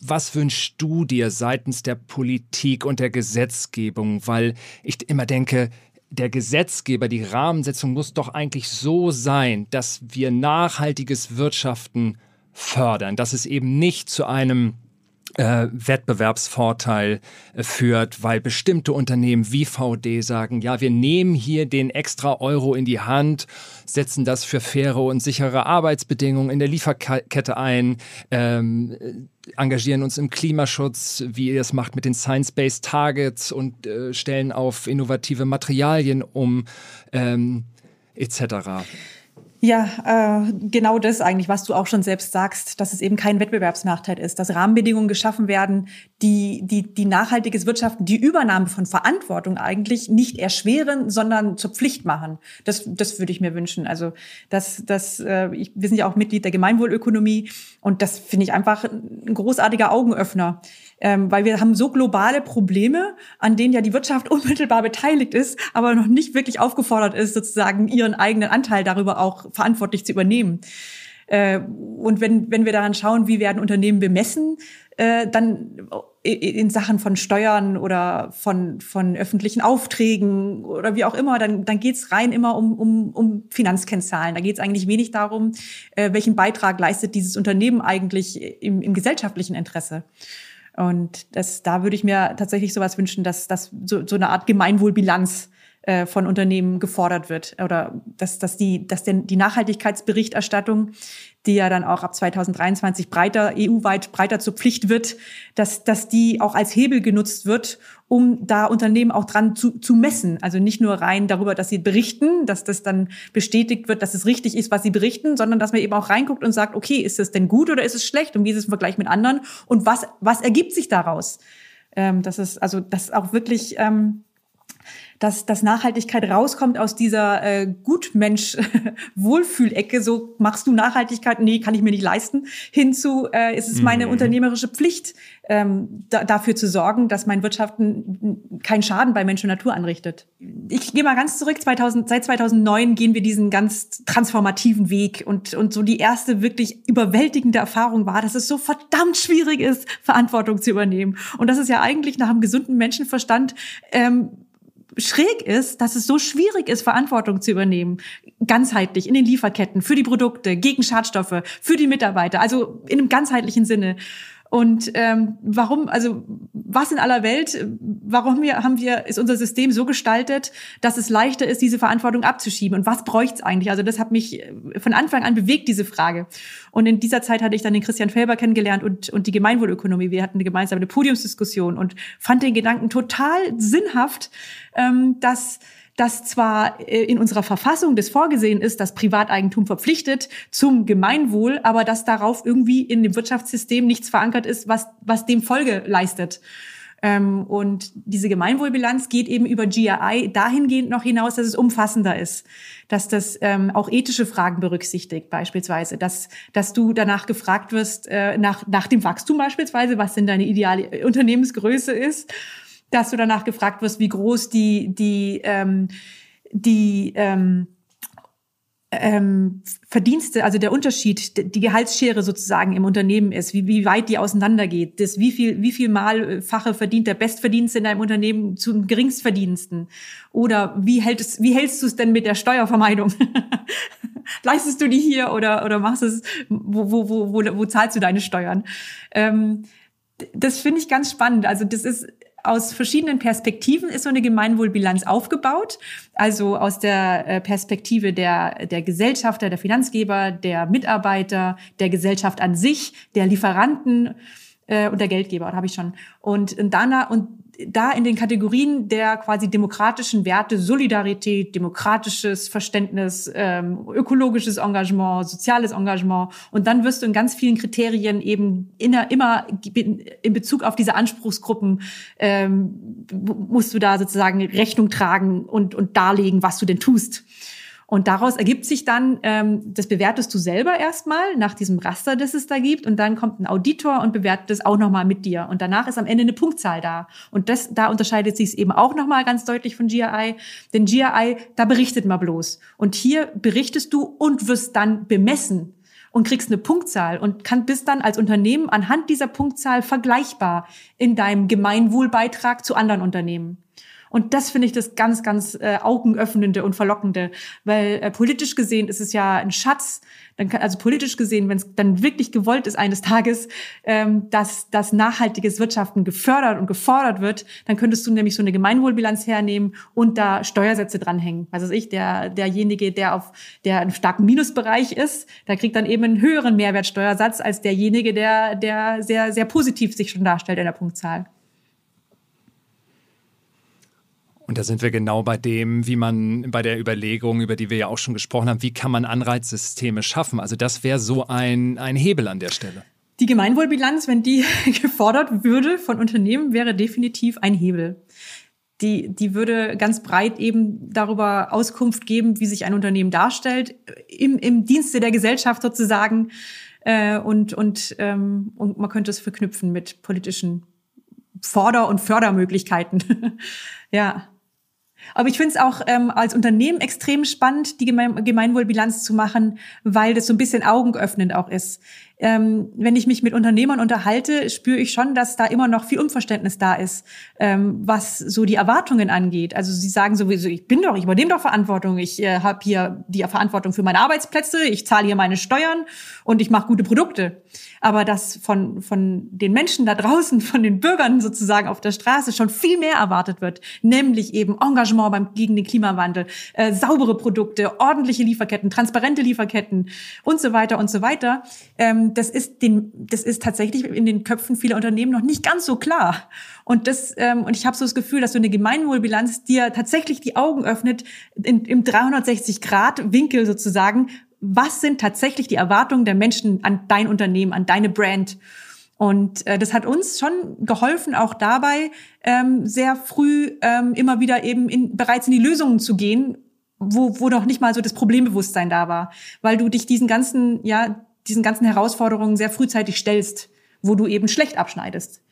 was wünschst du dir seitens der Politik und der Gesetzgebung? Weil ich immer denke, der Gesetzgeber, die Rahmensetzung muss doch eigentlich so sein, dass wir nachhaltiges Wirtschaften fördern, dass es eben nicht zu einem äh, Wettbewerbsvorteil äh, führt, weil bestimmte Unternehmen wie VD sagen, ja, wir nehmen hier den extra Euro in die Hand, setzen das für faire und sichere Arbeitsbedingungen in der Lieferkette ein, ähm, engagieren uns im Klimaschutz, wie ihr es macht mit den Science-Based Targets und äh, stellen auf innovative Materialien um, ähm, etc. Ja, äh, genau das eigentlich, was du auch schon selbst sagst, dass es eben kein Wettbewerbsnachteil ist, dass Rahmenbedingungen geschaffen werden, die, die, die nachhaltiges Wirtschaften, die Übernahme von Verantwortung eigentlich nicht erschweren, sondern zur Pflicht machen. Das, das würde ich mir wünschen. Also das, das, äh, ich, wir sind ja auch Mitglied der Gemeinwohlökonomie und das finde ich einfach ein großartiger Augenöffner ähm, weil wir haben so globale Probleme, an denen ja die Wirtschaft unmittelbar beteiligt ist, aber noch nicht wirklich aufgefordert ist, sozusagen ihren eigenen Anteil darüber auch verantwortlich zu übernehmen. Äh, und wenn, wenn wir daran schauen, wie werden Unternehmen bemessen, äh, dann in Sachen von Steuern oder von, von öffentlichen Aufträgen oder wie auch immer, dann, dann geht's rein immer um, um, um Finanzkennzahlen. Da geht's eigentlich wenig darum, äh, welchen Beitrag leistet dieses Unternehmen eigentlich im, im gesellschaftlichen Interesse. Und das, da würde ich mir tatsächlich sowas wünschen, dass, dass so, so eine Art Gemeinwohlbilanz äh, von Unternehmen gefordert wird. Oder dass, dass die, dass denn die Nachhaltigkeitsberichterstattung die ja dann auch ab 2023 breiter, EU-weit breiter zur Pflicht wird, dass, dass die auch als Hebel genutzt wird, um da Unternehmen auch dran zu, zu messen. Also nicht nur rein darüber, dass sie berichten, dass das dann bestätigt wird, dass es richtig ist, was sie berichten, sondern dass man eben auch reinguckt und sagt, okay, ist es denn gut oder ist es schlecht und wie ist es im Vergleich mit anderen und was, was ergibt sich daraus? Ähm, das ist also, das auch wirklich, ähm, dass, dass Nachhaltigkeit rauskommt aus dieser äh, Gutmensch-Wohlfühlecke, so machst du Nachhaltigkeit, nee, kann ich mir nicht leisten, hinzu, äh, ist es meine mhm. unternehmerische Pflicht, ähm, da, dafür zu sorgen, dass mein Wirtschaften keinen Schaden bei Mensch und Natur anrichtet. Ich gehe mal ganz zurück, 2000, seit 2009 gehen wir diesen ganz transformativen Weg und, und so die erste wirklich überwältigende Erfahrung war, dass es so verdammt schwierig ist, Verantwortung zu übernehmen. Und das ist ja eigentlich nach einem gesunden Menschenverstand ähm, schräg ist, dass es so schwierig ist, Verantwortung zu übernehmen, ganzheitlich in den Lieferketten, für die Produkte, gegen Schadstoffe, für die Mitarbeiter, also in einem ganzheitlichen Sinne. Und ähm, warum, also was in aller Welt, warum wir, haben wir, ist unser System so gestaltet, dass es leichter ist, diese Verantwortung abzuschieben? Und was bräuchte es eigentlich? Also das hat mich äh, von Anfang an bewegt, diese Frage. Und in dieser Zeit hatte ich dann den Christian Felber kennengelernt und, und die Gemeinwohlökonomie. Wir hatten eine gemeinsame Podiumsdiskussion und fand den Gedanken total sinnhaft, ähm, dass dass zwar äh, in unserer Verfassung das vorgesehen ist, dass Privateigentum verpflichtet zum Gemeinwohl, aber dass darauf irgendwie in dem Wirtschaftssystem nichts verankert ist, was, was dem Folge leistet. Ähm, und diese Gemeinwohlbilanz geht eben über GRI dahingehend noch hinaus, dass es umfassender ist, dass das ähm, auch ethische Fragen berücksichtigt, beispielsweise, dass, dass du danach gefragt wirst, äh, nach, nach dem Wachstum beispielsweise, was denn deine ideale Unternehmensgröße ist dass du danach gefragt wirst, wie groß die, die, ähm, die ähm, ähm, Verdienste, also der Unterschied, die Gehaltsschere sozusagen im Unternehmen ist, wie, wie weit die auseinandergeht, das, wie viel, wie viel Malfache verdient der Bestverdienste in deinem Unternehmen zum Geringstverdiensten? Oder wie hältst, wie hältst du es denn mit der Steuervermeidung? Leistest du die hier oder, oder machst es, wo, wo, wo, wo, wo zahlst du deine Steuern? Ähm, das finde ich ganz spannend. Also das ist aus verschiedenen Perspektiven ist so eine Gemeinwohlbilanz aufgebaut. Also aus der äh, Perspektive der, der Gesellschafter, der Finanzgeber, der Mitarbeiter, der Gesellschaft an sich, der Lieferanten äh, und der Geldgeber, habe ich schon. Und, und danach, und da in den Kategorien der quasi demokratischen Werte, Solidarität, demokratisches Verständnis, ähm, ökologisches Engagement, soziales Engagement. Und dann wirst du in ganz vielen Kriterien eben inner, immer in Bezug auf diese Anspruchsgruppen ähm, musst du da sozusagen Rechnung tragen und, und darlegen, was du denn tust. Und daraus ergibt sich dann, ähm, das bewertest du selber erstmal nach diesem Raster, das es da gibt. Und dann kommt ein Auditor und bewertet das auch nochmal mit dir. Und danach ist am Ende eine Punktzahl da. Und das, da unterscheidet sich es eben auch nochmal ganz deutlich von GRI. Denn GRI, da berichtet man bloß. Und hier berichtest du und wirst dann bemessen und kriegst eine Punktzahl und kann bist dann als Unternehmen anhand dieser Punktzahl vergleichbar in deinem Gemeinwohlbeitrag zu anderen Unternehmen. Und das finde ich das ganz, ganz äh, augenöffnende und verlockende, weil äh, politisch gesehen ist es ja ein Schatz, dann kann, also politisch gesehen, wenn es dann wirklich gewollt ist eines Tages, ähm, dass dass nachhaltiges Wirtschaften gefördert und gefordert wird, dann könntest du nämlich so eine Gemeinwohlbilanz hernehmen und da Steuersätze dranhängen. Was weiß ich, der derjenige, der auf der einen starken Minusbereich ist, der kriegt dann eben einen höheren Mehrwertsteuersatz als derjenige, der der sehr sehr positiv sich schon darstellt in der Punktzahl. Und da sind wir genau bei dem, wie man bei der Überlegung, über die wir ja auch schon gesprochen haben, wie kann man Anreizsysteme schaffen? Also das wäre so ein, ein Hebel an der Stelle. Die Gemeinwohlbilanz, wenn die gefordert würde von Unternehmen, wäre definitiv ein Hebel. Die, die würde ganz breit eben darüber Auskunft geben, wie sich ein Unternehmen darstellt, im, im Dienste der Gesellschaft sozusagen. Äh, und, und, ähm, und man könnte es verknüpfen mit politischen Forder- und Fördermöglichkeiten. ja. Aber ich finde es auch ähm, als Unternehmen extrem spannend, die Geme Gemeinwohlbilanz zu machen, weil das so ein bisschen augenöffnend auch ist ähm, wenn ich mich mit Unternehmern unterhalte, spüre ich schon, dass da immer noch viel Unverständnis da ist, ähm, was so die Erwartungen angeht. Also sie sagen sowieso, ich bin doch, ich übernehme doch Verantwortung, ich äh, habe hier die Verantwortung für meine Arbeitsplätze, ich zahle hier meine Steuern und ich mache gute Produkte. Aber dass von, von den Menschen da draußen, von den Bürgern sozusagen auf der Straße schon viel mehr erwartet wird, nämlich eben Engagement beim, gegen den Klimawandel, äh, saubere Produkte, ordentliche Lieferketten, transparente Lieferketten und so weiter und so weiter. Ähm, das ist den, das ist tatsächlich in den Köpfen vieler Unternehmen noch nicht ganz so klar. Und das, ähm, und ich habe so das Gefühl, dass so eine Gemeinwohlbilanz dir tatsächlich die Augen öffnet in, im 360-Grad-Winkel sozusagen. Was sind tatsächlich die Erwartungen der Menschen an dein Unternehmen, an deine Brand? Und äh, das hat uns schon geholfen, auch dabei ähm, sehr früh ähm, immer wieder eben in, bereits in die Lösungen zu gehen, wo, wo noch nicht mal so das Problembewusstsein da war, weil du dich diesen ganzen, ja, diesen ganzen Herausforderungen sehr frühzeitig stellst, wo du eben schlecht abschneidest.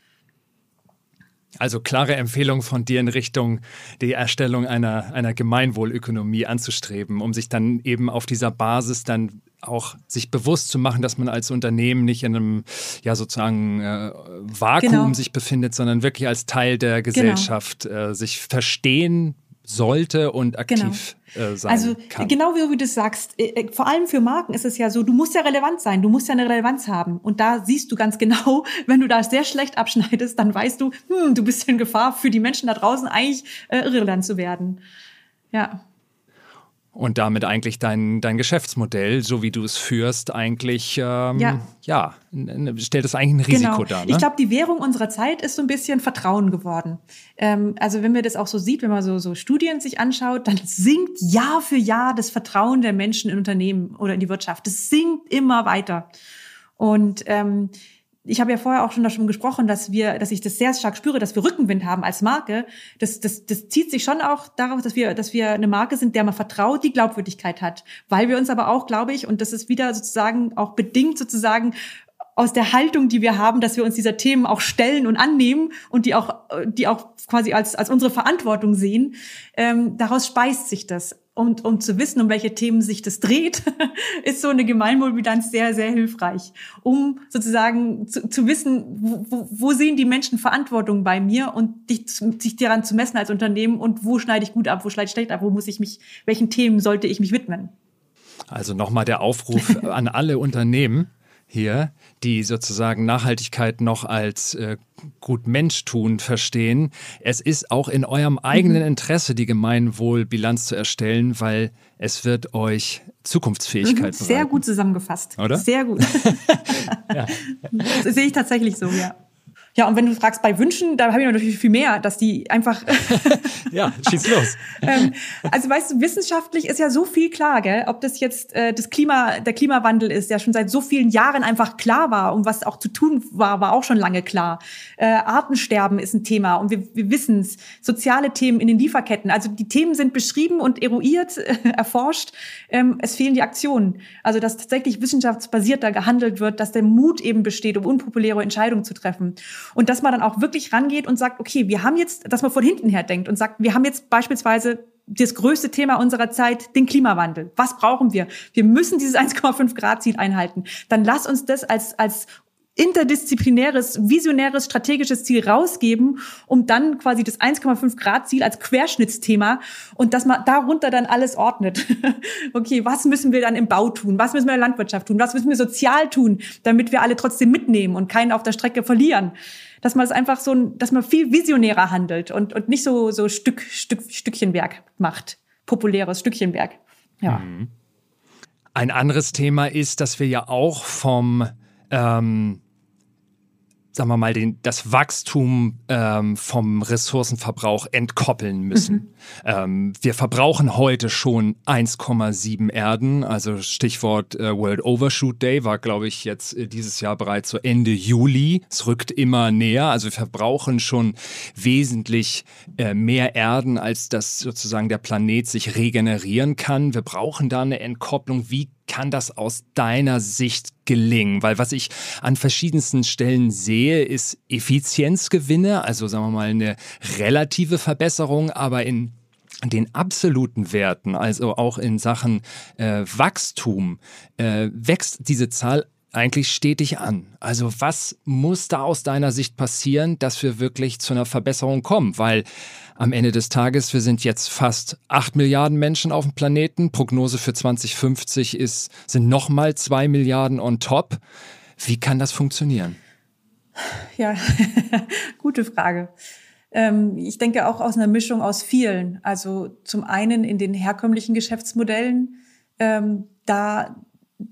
Also klare Empfehlung von dir in Richtung die Erstellung einer, einer Gemeinwohlökonomie anzustreben, um sich dann eben auf dieser Basis dann auch sich bewusst zu machen, dass man als Unternehmen nicht in einem ja sozusagen äh, Vakuum genau. sich befindet, sondern wirklich als Teil der genau. Gesellschaft genau. äh, sich verstehen sollte und aktiv genau. äh, sein also, kann. genau wie du das sagst, äh, äh, vor allem für Marken ist es ja so, du musst ja relevant sein, du musst ja eine Relevanz haben. Und da siehst du ganz genau, wenn du da sehr schlecht abschneidest, dann weißt du, hm, du bist in Gefahr für die Menschen da draußen eigentlich äh, irrelevant zu werden. Ja und damit eigentlich dein, dein Geschäftsmodell, so wie du es führst, eigentlich ähm, ja. ja stellt es eigentlich ein Risiko genau. dar. Ne? Ich glaube, die Währung unserer Zeit ist so ein bisschen Vertrauen geworden. Ähm, also wenn man das auch so sieht, wenn man so, so Studien sich anschaut, dann sinkt Jahr für Jahr das Vertrauen der Menschen in Unternehmen oder in die Wirtschaft. Das sinkt immer weiter. Und ähm, ich habe ja vorher auch schon davon gesprochen, dass wir, dass ich das sehr stark spüre, dass wir Rückenwind haben als Marke. Das, das, das zieht sich schon auch darauf, dass wir, dass wir eine Marke sind, der man vertraut, die Glaubwürdigkeit hat. Weil wir uns aber auch, glaube ich, und das ist wieder sozusagen auch bedingt sozusagen aus der Haltung, die wir haben, dass wir uns dieser Themen auch stellen und annehmen und die auch, die auch quasi als, als unsere Verantwortung sehen, ähm, daraus speist sich das um, um zu wissen, um welche Themen sich das dreht, ist so eine Gemeinwohlbilanz sehr, sehr hilfreich, um sozusagen zu, zu wissen, wo, wo sehen die Menschen Verantwortung bei mir und dich, sich daran zu messen als Unternehmen und wo schneide ich gut ab, wo schneide ich schlecht ab, wo muss ich mich, welchen Themen sollte ich mich widmen. Also nochmal der Aufruf an alle Unternehmen hier, die sozusagen Nachhaltigkeit noch als äh, gut Mensch tun verstehen. Es ist auch in eurem eigenen mhm. Interesse, die Gemeinwohlbilanz zu erstellen, weil es wird euch Zukunftsfähigkeit mhm, Sehr gut zusammengefasst. Oder? Sehr gut. ja. Das sehe ich tatsächlich so, ja. Ja, und wenn du fragst bei Wünschen, da habe ich natürlich viel mehr, dass die einfach. ja, schieß los. ähm, also weißt du, wissenschaftlich ist ja so viel klar, gell? Ob das jetzt äh, das Klima, der Klimawandel ist, der schon seit so vielen Jahren einfach klar war und was auch zu tun war, war auch schon lange klar. Äh, Artensterben ist ein Thema und wir, wir wissen es. Soziale Themen in den Lieferketten. Also die Themen sind beschrieben und eruiert, äh, erforscht. Ähm, es fehlen die Aktionen. Also dass tatsächlich wissenschaftsbasierter gehandelt wird, dass der Mut eben besteht, um unpopuläre Entscheidungen zu treffen. Und dass man dann auch wirklich rangeht und sagt, okay, wir haben jetzt, dass man von hinten her denkt und sagt, wir haben jetzt beispielsweise das größte Thema unserer Zeit, den Klimawandel. Was brauchen wir? Wir müssen dieses 1,5 Grad Ziel einhalten. Dann lass uns das als, als interdisziplinäres, visionäres, strategisches Ziel rausgeben, um dann quasi das 1,5 Grad Ziel als Querschnittsthema und dass man darunter dann alles ordnet. okay, was müssen wir dann im Bau tun? Was müssen wir in der Landwirtschaft tun? Was müssen wir sozial tun, damit wir alle trotzdem mitnehmen und keinen auf der Strecke verlieren? Dass man es einfach so, dass man viel visionärer handelt und, und nicht so, so Stück, Stück, Stückchenwerk macht. Populäres Stückchenwerk. Ja. Mhm. Ein anderes Thema ist, dass wir ja auch vom ähm, sagen wir mal, den, das Wachstum ähm, vom Ressourcenverbrauch entkoppeln müssen. Mhm. Ähm, wir verbrauchen heute schon 1,7 Erden, also Stichwort äh, World Overshoot Day war, glaube ich, jetzt äh, dieses Jahr bereits so Ende Juli. Es rückt immer näher, also wir verbrauchen schon wesentlich äh, mehr Erden, als das sozusagen der Planet sich regenerieren kann. Wir brauchen da eine Entkopplung. Wie kann das aus deiner Sicht gelingen? Weil was ich an verschiedensten Stellen sehe, ist Effizienzgewinne, also sagen wir mal eine relative Verbesserung, aber in den absoluten Werten, also auch in Sachen äh, Wachstum, äh, wächst diese Zahl eigentlich stetig an. Also was muss da aus deiner Sicht passieren, dass wir wirklich zu einer Verbesserung kommen? Weil am Ende des Tages, wir sind jetzt fast acht Milliarden Menschen auf dem Planeten. Prognose für 2050 ist, sind nochmal zwei Milliarden on top. Wie kann das funktionieren? Ja, gute Frage. Ähm, ich denke auch aus einer Mischung aus vielen. Also zum einen in den herkömmlichen Geschäftsmodellen, ähm, da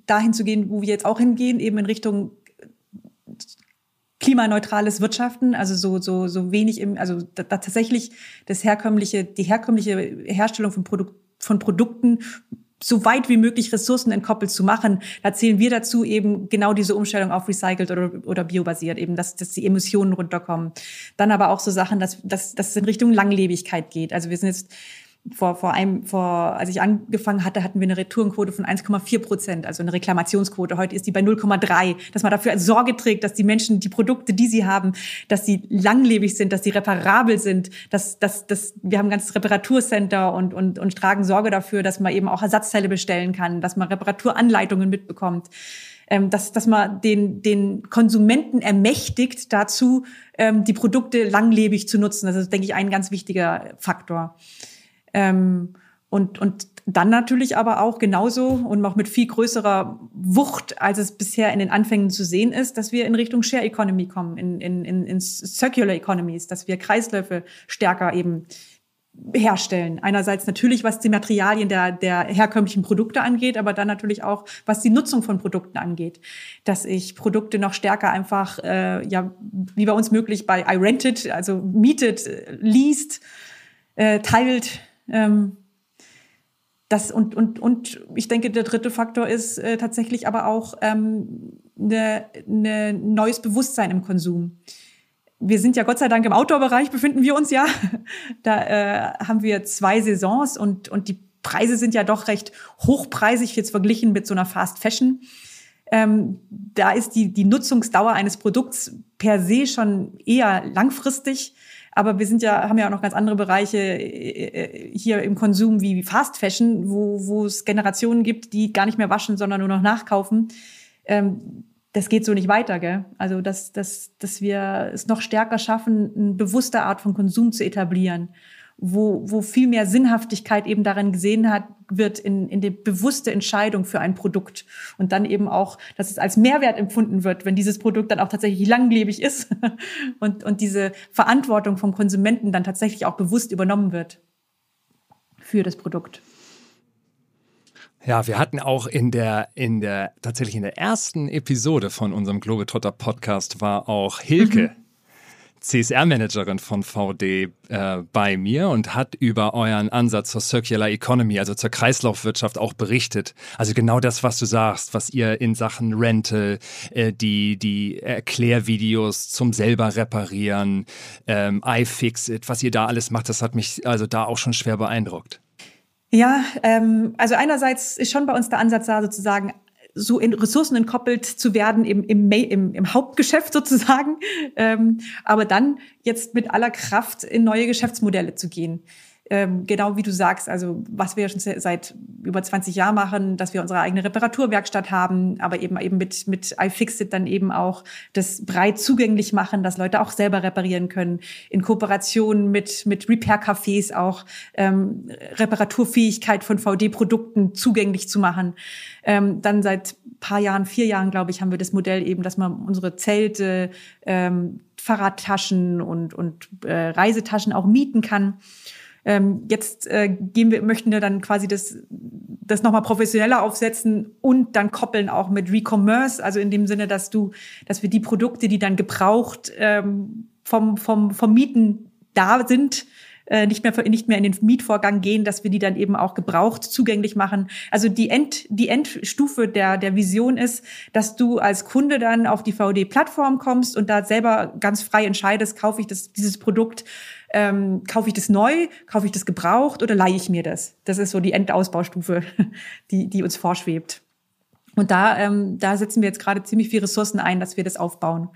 dahin zu gehen, wo wir jetzt auch hingehen, eben in Richtung klimaneutrales Wirtschaften, also so so so wenig im, also da, da tatsächlich das herkömmliche, die herkömmliche Herstellung von, Produk von Produkten so weit wie möglich Ressourcen entkoppelt zu machen. Da zählen wir dazu eben genau diese Umstellung auf recycelt oder, oder biobasiert, eben, dass, dass die Emissionen runterkommen. Dann aber auch so Sachen, dass, dass, dass es in Richtung Langlebigkeit geht. Also wir sind jetzt vor, vor einem, vor, als ich angefangen hatte, hatten wir eine Retourenquote von 1,4 Prozent, also eine Reklamationsquote. Heute ist die bei 0,3. Dass man dafür Sorge trägt, dass die Menschen die Produkte, die sie haben, dass sie langlebig sind, dass sie reparabel sind, dass, dass, dass wir haben ein ganzes Reparaturcenter und, und, und tragen Sorge dafür, dass man eben auch Ersatzteile bestellen kann, dass man Reparaturanleitungen mitbekommt. Ähm, dass, dass man den, den Konsumenten ermächtigt dazu, ähm, die Produkte langlebig zu nutzen. Das ist, denke ich, ein ganz wichtiger Faktor. Ähm, und, und dann natürlich aber auch genauso und noch mit viel größerer Wucht, als es bisher in den Anfängen zu sehen ist, dass wir in Richtung Share Economy kommen, in, in, in, in Circular Economies, dass wir Kreisläufe stärker eben herstellen. Einerseits natürlich, was die Materialien der, der herkömmlichen Produkte angeht, aber dann natürlich auch, was die Nutzung von Produkten angeht. Dass ich Produkte noch stärker einfach, äh, ja, wie bei uns möglich, bei iRented, also mietet, least, äh, teilt, ähm, das und, und, und ich denke, der dritte Faktor ist äh, tatsächlich aber auch ähm, ne, ne neues Bewusstsein im Konsum. Wir sind ja Gott sei Dank im Outdoor-Bereich, befinden wir uns ja. Da äh, haben wir zwei Saisons und, und die Preise sind ja doch recht hochpreisig jetzt verglichen mit so einer Fast Fashion. Ähm, da ist die, die Nutzungsdauer eines Produkts per se schon eher langfristig. Aber wir sind ja, haben ja auch noch ganz andere Bereiche äh, äh, hier im Konsum wie Fast Fashion, wo, wo es Generationen gibt, die gar nicht mehr waschen, sondern nur noch nachkaufen. Ähm, das geht so nicht weiter, gell? Also, dass, dass, dass wir es noch stärker schaffen, eine bewusste Art von Konsum zu etablieren wo, wo viel mehr Sinnhaftigkeit eben darin gesehen hat, wird in, in die bewusste Entscheidung für ein Produkt. Und dann eben auch, dass es als Mehrwert empfunden wird, wenn dieses Produkt dann auch tatsächlich langlebig ist und, und diese Verantwortung vom Konsumenten dann tatsächlich auch bewusst übernommen wird für das Produkt. Ja, wir hatten auch in der, in der, tatsächlich in der ersten Episode von unserem Globetrotter Podcast war auch Hilke. Mhm CSR-Managerin von VD äh, bei mir und hat über euren Ansatz zur Circular Economy, also zur Kreislaufwirtschaft auch berichtet. Also genau das, was du sagst, was ihr in Sachen Rental, äh, die, die Erklärvideos zum selber reparieren, ähm, iFixit, was ihr da alles macht, das hat mich also da auch schon schwer beeindruckt. Ja, ähm, also einerseits ist schon bei uns der Ansatz da, sozusagen so in Ressourcen entkoppelt zu werden im, im, im, im Hauptgeschäft sozusagen, ähm, aber dann jetzt mit aller Kraft in neue Geschäftsmodelle zu gehen. Ähm, genau wie du sagst, also was wir schon seit über 20 Jahren machen, dass wir unsere eigene Reparaturwerkstatt haben, aber eben eben mit mit iFixit dann eben auch das breit zugänglich machen, dass Leute auch selber reparieren können, in Kooperation mit mit Repair-Cafés auch ähm, Reparaturfähigkeit von VD-Produkten zugänglich zu machen. Ähm, dann seit paar Jahren, vier Jahren, glaube ich, haben wir das Modell eben, dass man unsere Zelte, ähm, Fahrradtaschen und, und äh, Reisetaschen auch mieten kann. Ähm, jetzt äh, gehen wir, möchten wir dann quasi das, das nochmal professioneller aufsetzen und dann koppeln auch mit Recommerce, also in dem Sinne, dass du, dass wir die Produkte, die dann gebraucht ähm, vom, vom, vom Mieten da sind, äh, nicht mehr nicht mehr in den Mietvorgang gehen, dass wir die dann eben auch gebraucht zugänglich machen. Also die End die Endstufe der der Vision ist, dass du als Kunde dann auf die VD Plattform kommst und da selber ganz frei entscheidest, kaufe ich das dieses Produkt ähm, kaufe ich das neu, kaufe ich das gebraucht oder leihe ich mir das? Das ist so die Endausbaustufe, die, die uns vorschwebt. Und da, ähm, da setzen wir jetzt gerade ziemlich viele Ressourcen ein, dass wir das aufbauen.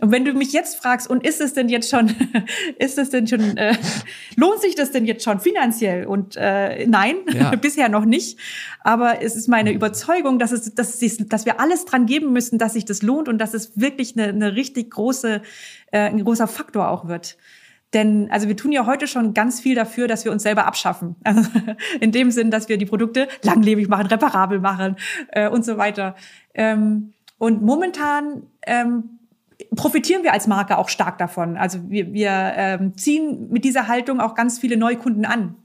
Und wenn du mich jetzt fragst, und ist es denn jetzt schon, ist es denn schon, äh, lohnt sich das denn jetzt schon finanziell? Und äh, nein, ja. bisher noch nicht. Aber es ist meine Überzeugung, dass es, dass es, dass wir alles dran geben müssen, dass sich das lohnt und dass es wirklich eine, eine richtig große, äh, ein großer Faktor auch wird. Denn also wir tun ja heute schon ganz viel dafür, dass wir uns selber abschaffen. Also in dem Sinn, dass wir die Produkte langlebig machen, reparabel machen äh, und so weiter. Ähm, und momentan ähm, profitieren wir als Marke auch stark davon. Also wir, wir ähm, ziehen mit dieser Haltung auch ganz viele Neukunden an.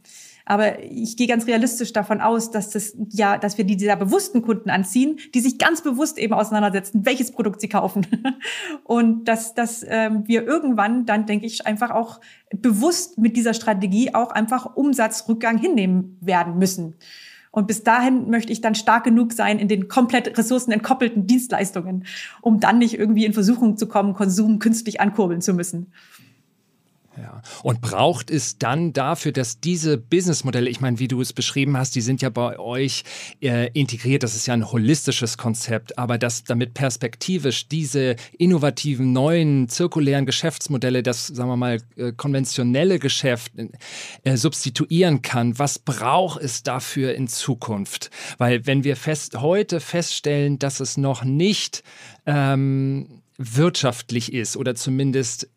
Aber ich gehe ganz realistisch davon aus, dass das ja, dass wir die dieser bewussten Kunden anziehen, die sich ganz bewusst eben auseinandersetzen, welches Produkt sie kaufen. Und dass, dass ähm, wir irgendwann dann, denke ich, einfach auch bewusst mit dieser Strategie auch einfach Umsatzrückgang hinnehmen werden müssen. Und bis dahin möchte ich dann stark genug sein in den komplett ressourcenentkoppelten Dienstleistungen, um dann nicht irgendwie in Versuchung zu kommen, Konsum künstlich ankurbeln zu müssen. Ja. Und braucht es dann dafür, dass diese Businessmodelle, ich meine, wie du es beschrieben hast, die sind ja bei euch äh, integriert, das ist ja ein holistisches Konzept, aber dass damit perspektivisch diese innovativen, neuen, zirkulären Geschäftsmodelle, das, sagen wir mal, äh, konventionelle Geschäft äh, substituieren kann, was braucht es dafür in Zukunft? Weil wenn wir fest, heute feststellen, dass es noch nicht ähm, wirtschaftlich ist oder zumindest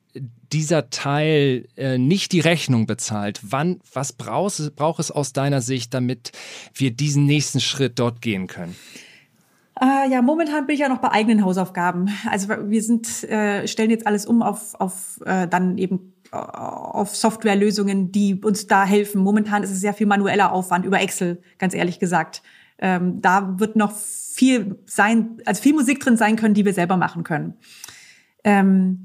dieser Teil äh, nicht die Rechnung bezahlt, wann, was brauchst, braucht es aus deiner Sicht, damit wir diesen nächsten Schritt dort gehen können? Äh, ja, momentan bin ich ja noch bei eigenen Hausaufgaben. Also wir sind, äh, stellen jetzt alles um auf, auf äh, dann eben äh, auf Softwarelösungen, die uns da helfen. Momentan ist es sehr viel manueller Aufwand über Excel, ganz ehrlich gesagt. Ähm, da wird noch viel sein, also viel Musik drin sein können, die wir selber machen können. Ähm,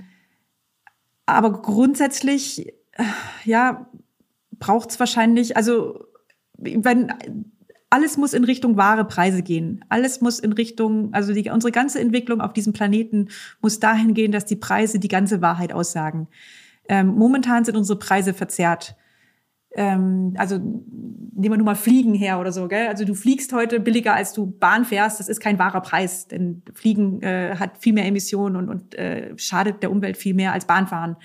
aber grundsätzlich, ja, braucht es wahrscheinlich, also wenn alles muss in Richtung wahre Preise gehen. Alles muss in Richtung, also die, unsere ganze Entwicklung auf diesem Planeten muss dahin gehen, dass die Preise die ganze Wahrheit aussagen. Ähm, momentan sind unsere Preise verzerrt ähm, also nehmen wir nur mal Fliegen her oder so, gell? Also du fliegst heute billiger, als du Bahn fährst, das ist kein wahrer Preis, denn Fliegen äh, hat viel mehr Emissionen und, und äh, schadet der Umwelt viel mehr als Bahnfahren.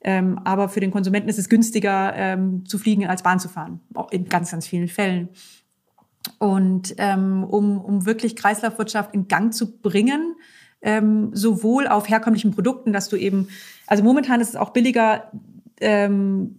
Ähm, aber für den Konsumenten ist es günstiger ähm, zu fliegen als Bahn zu fahren, in ganz, ganz vielen Fällen. Und ähm, um, um wirklich Kreislaufwirtschaft in Gang zu bringen, ähm, sowohl auf herkömmlichen Produkten, dass du eben, also momentan ist es auch billiger, ähm,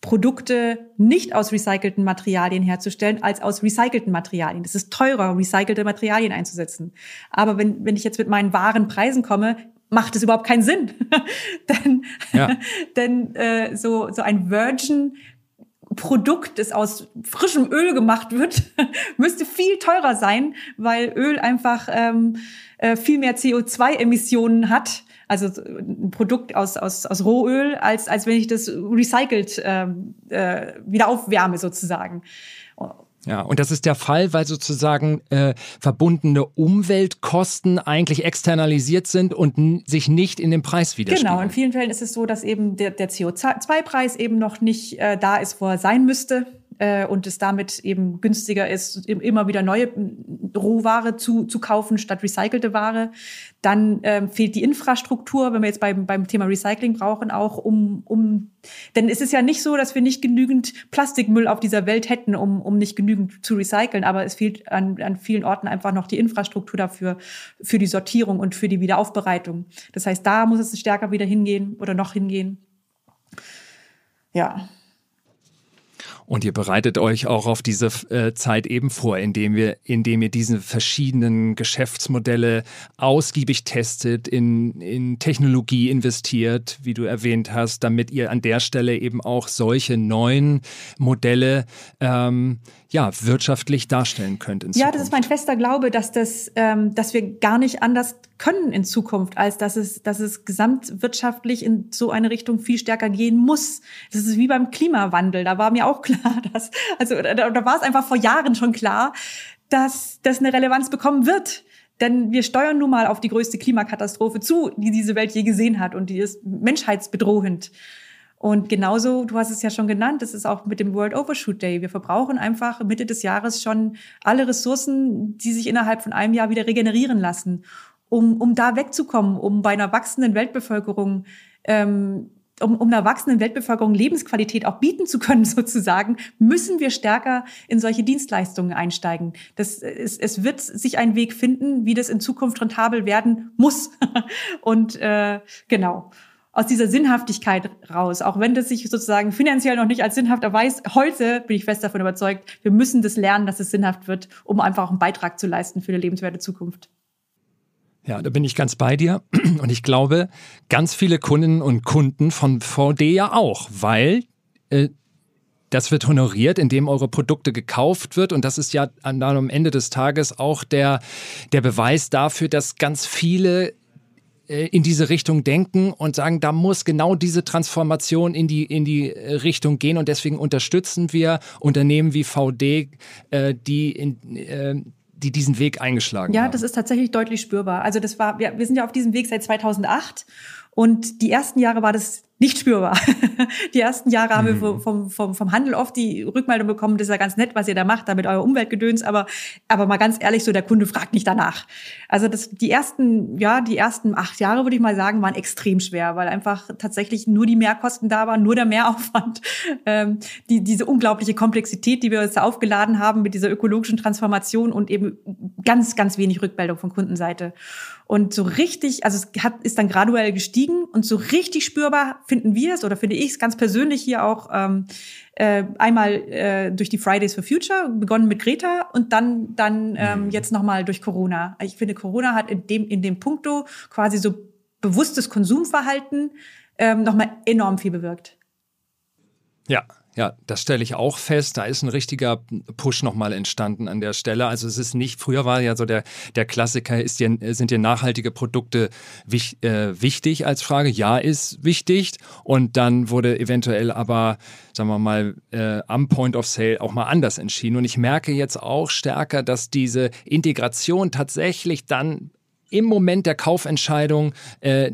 Produkte nicht aus recycelten Materialien herzustellen, als aus recycelten Materialien. Es ist teurer, recycelte Materialien einzusetzen. Aber wenn, wenn ich jetzt mit meinen wahren Preisen komme, macht es überhaupt keinen Sinn. denn ja. denn äh, so, so ein Virgin Produkt, das aus frischem Öl gemacht wird, müsste viel teurer sein, weil Öl einfach ähm, äh, viel mehr CO2-Emissionen hat also ein Produkt aus, aus, aus Rohöl, als, als wenn ich das recycelt ähm, äh, wieder aufwärme sozusagen. Ja, und das ist der Fall, weil sozusagen äh, verbundene Umweltkosten eigentlich externalisiert sind und sich nicht in dem Preis widerspiegeln. Genau, in vielen Fällen ist es so, dass eben der, der CO2-Preis eben noch nicht äh, da ist, wo er sein müsste. Äh, und es damit eben günstiger ist, immer wieder neue Rohware zu, zu kaufen statt recycelte Ware. Dann ähm, fehlt die Infrastruktur, wenn wir jetzt beim, beim Thema Recycling brauchen, auch um, um, denn es ist ja nicht so, dass wir nicht genügend Plastikmüll auf dieser Welt hätten, um, um nicht genügend zu recyceln, aber es fehlt an, an vielen Orten einfach noch die Infrastruktur dafür, für die Sortierung und für die Wiederaufbereitung. Das heißt, da muss es stärker wieder hingehen oder noch hingehen. Ja. Und ihr bereitet euch auch auf diese äh, Zeit eben vor, indem wir, indem ihr diese verschiedenen Geschäftsmodelle ausgiebig testet, in, in Technologie investiert, wie du erwähnt hast, damit ihr an der Stelle eben auch solche neuen Modelle ähm, ja, wirtschaftlich darstellen könnt. In ja, das ist mein fester Glaube, dass das, ähm, dass wir gar nicht anders können in Zukunft, als dass es, dass es gesamtwirtschaftlich in so eine Richtung viel stärker gehen muss. Das ist wie beim Klimawandel. Da war mir auch klar, dass, also da, da war es einfach vor Jahren schon klar, dass das eine Relevanz bekommen wird. Denn wir steuern nun mal auf die größte Klimakatastrophe zu, die diese Welt je gesehen hat und die ist menschheitsbedrohend. Und genauso, du hast es ja schon genannt, das ist auch mit dem World Overshoot Day. Wir verbrauchen einfach Mitte des Jahres schon alle Ressourcen, die sich innerhalb von einem Jahr wieder regenerieren lassen, um, um da wegzukommen, um bei einer wachsenden Weltbevölkerung ähm, um, um einer wachsenden Weltbevölkerung Lebensqualität auch bieten zu können, sozusagen, müssen wir stärker in solche Dienstleistungen einsteigen. Das, es, es wird sich ein Weg finden, wie das in Zukunft rentabel werden muss. Und äh, genau aus dieser Sinnhaftigkeit raus, auch wenn das sich sozusagen finanziell noch nicht als sinnhaft erweist. Heute bin ich fest davon überzeugt, wir müssen das lernen, dass es sinnhaft wird, um einfach auch einen Beitrag zu leisten für eine lebenswerte Zukunft. Ja, da bin ich ganz bei dir. Und ich glaube, ganz viele Kundinnen und Kunden von VD ja auch, weil äh, das wird honoriert, indem eure Produkte gekauft wird. Und das ist ja dann am Ende des Tages auch der, der Beweis dafür, dass ganz viele in diese Richtung denken und sagen, da muss genau diese Transformation in die, in die äh, Richtung gehen und deswegen unterstützen wir Unternehmen wie VD, äh, die in, äh, die diesen Weg eingeschlagen ja, haben. Ja, das ist tatsächlich deutlich spürbar. Also das war, wir, wir sind ja auf diesem Weg seit 2008 und die ersten Jahre war das nicht spürbar. Die ersten Jahre haben mhm. wir vom, vom, vom Handel oft die Rückmeldung bekommen, das ist ja ganz nett, was ihr da macht, damit euer Umweltgedöns, aber, aber mal ganz ehrlich, so der Kunde fragt nicht danach. Also das, die ersten, ja, die ersten acht Jahre, würde ich mal sagen, waren extrem schwer, weil einfach tatsächlich nur die Mehrkosten da waren, nur der Mehraufwand, ähm, die, diese unglaubliche Komplexität, die wir uns da aufgeladen haben mit dieser ökologischen Transformation und eben ganz, ganz wenig Rückmeldung von Kundenseite. Und so richtig, also es hat, ist dann graduell gestiegen und so richtig spürbar finden wir es oder finde ich es ganz persönlich hier auch ähm, äh, einmal äh, durch die Fridays for Future, begonnen mit Greta und dann, dann ähm, mhm. jetzt nochmal durch Corona. Ich finde, Corona hat in dem, in dem Punkto quasi so bewusstes Konsumverhalten ähm, nochmal enorm viel bewirkt. Ja, ja, das stelle ich auch fest. Da ist ein richtiger Push nochmal entstanden an der Stelle. Also es ist nicht, früher war ja so der, der Klassiker, ist dir, sind dir nachhaltige Produkte wich, äh, wichtig als Frage? Ja, ist wichtig. Und dann wurde eventuell aber, sagen wir mal, äh, am Point of Sale auch mal anders entschieden. Und ich merke jetzt auch stärker, dass diese Integration tatsächlich dann im Moment der Kaufentscheidung äh,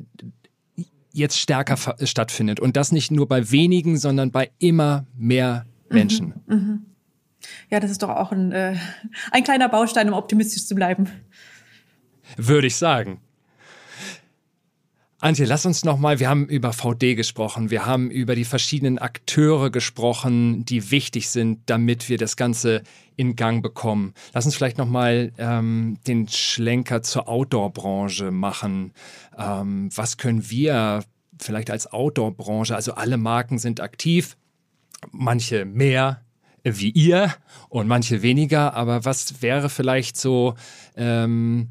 jetzt stärker stattfindet. Und das nicht nur bei wenigen, sondern bei immer mehr Menschen. Mhm, mh. Ja, das ist doch auch ein, äh, ein kleiner Baustein, um optimistisch zu bleiben. Würde ich sagen. Antje, lass uns nochmal, wir haben über VD gesprochen, wir haben über die verschiedenen Akteure gesprochen, die wichtig sind, damit wir das Ganze in Gang bekommen. Lass uns vielleicht nochmal ähm, den Schlenker zur Outdoor-Branche machen. Ähm, was können wir vielleicht als Outdoor-Branche, also alle Marken sind aktiv, manche mehr, wie ihr und manche weniger, aber was wäre vielleicht so ähm,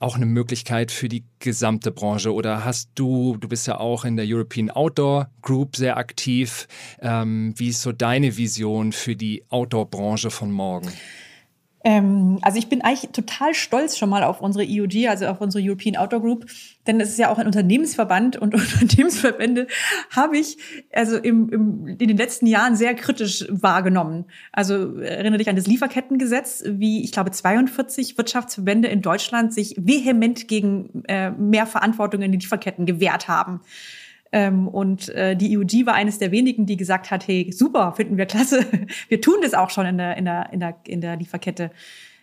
auch eine Möglichkeit für die gesamte Branche? Oder hast du, du bist ja auch in der European Outdoor Group sehr aktiv. Ähm, wie ist so deine Vision für die Outdoor-Branche von morgen? Ähm, also ich bin eigentlich total stolz schon mal auf unsere EUG, also auf unsere European Outdoor Group, denn es ist ja auch ein Unternehmensverband und Unternehmensverbände habe ich also im, im, in den letzten Jahren sehr kritisch wahrgenommen. Also erinnere dich an das Lieferkettengesetz, wie ich glaube 42 Wirtschaftsverbände in Deutschland sich vehement gegen äh, mehr Verantwortung in den Lieferketten gewehrt haben. Ähm, und äh, die EUG war eines der wenigen, die gesagt hat, hey, super, finden wir klasse. Wir tun das auch schon in der, in der, in der, in der Lieferkette.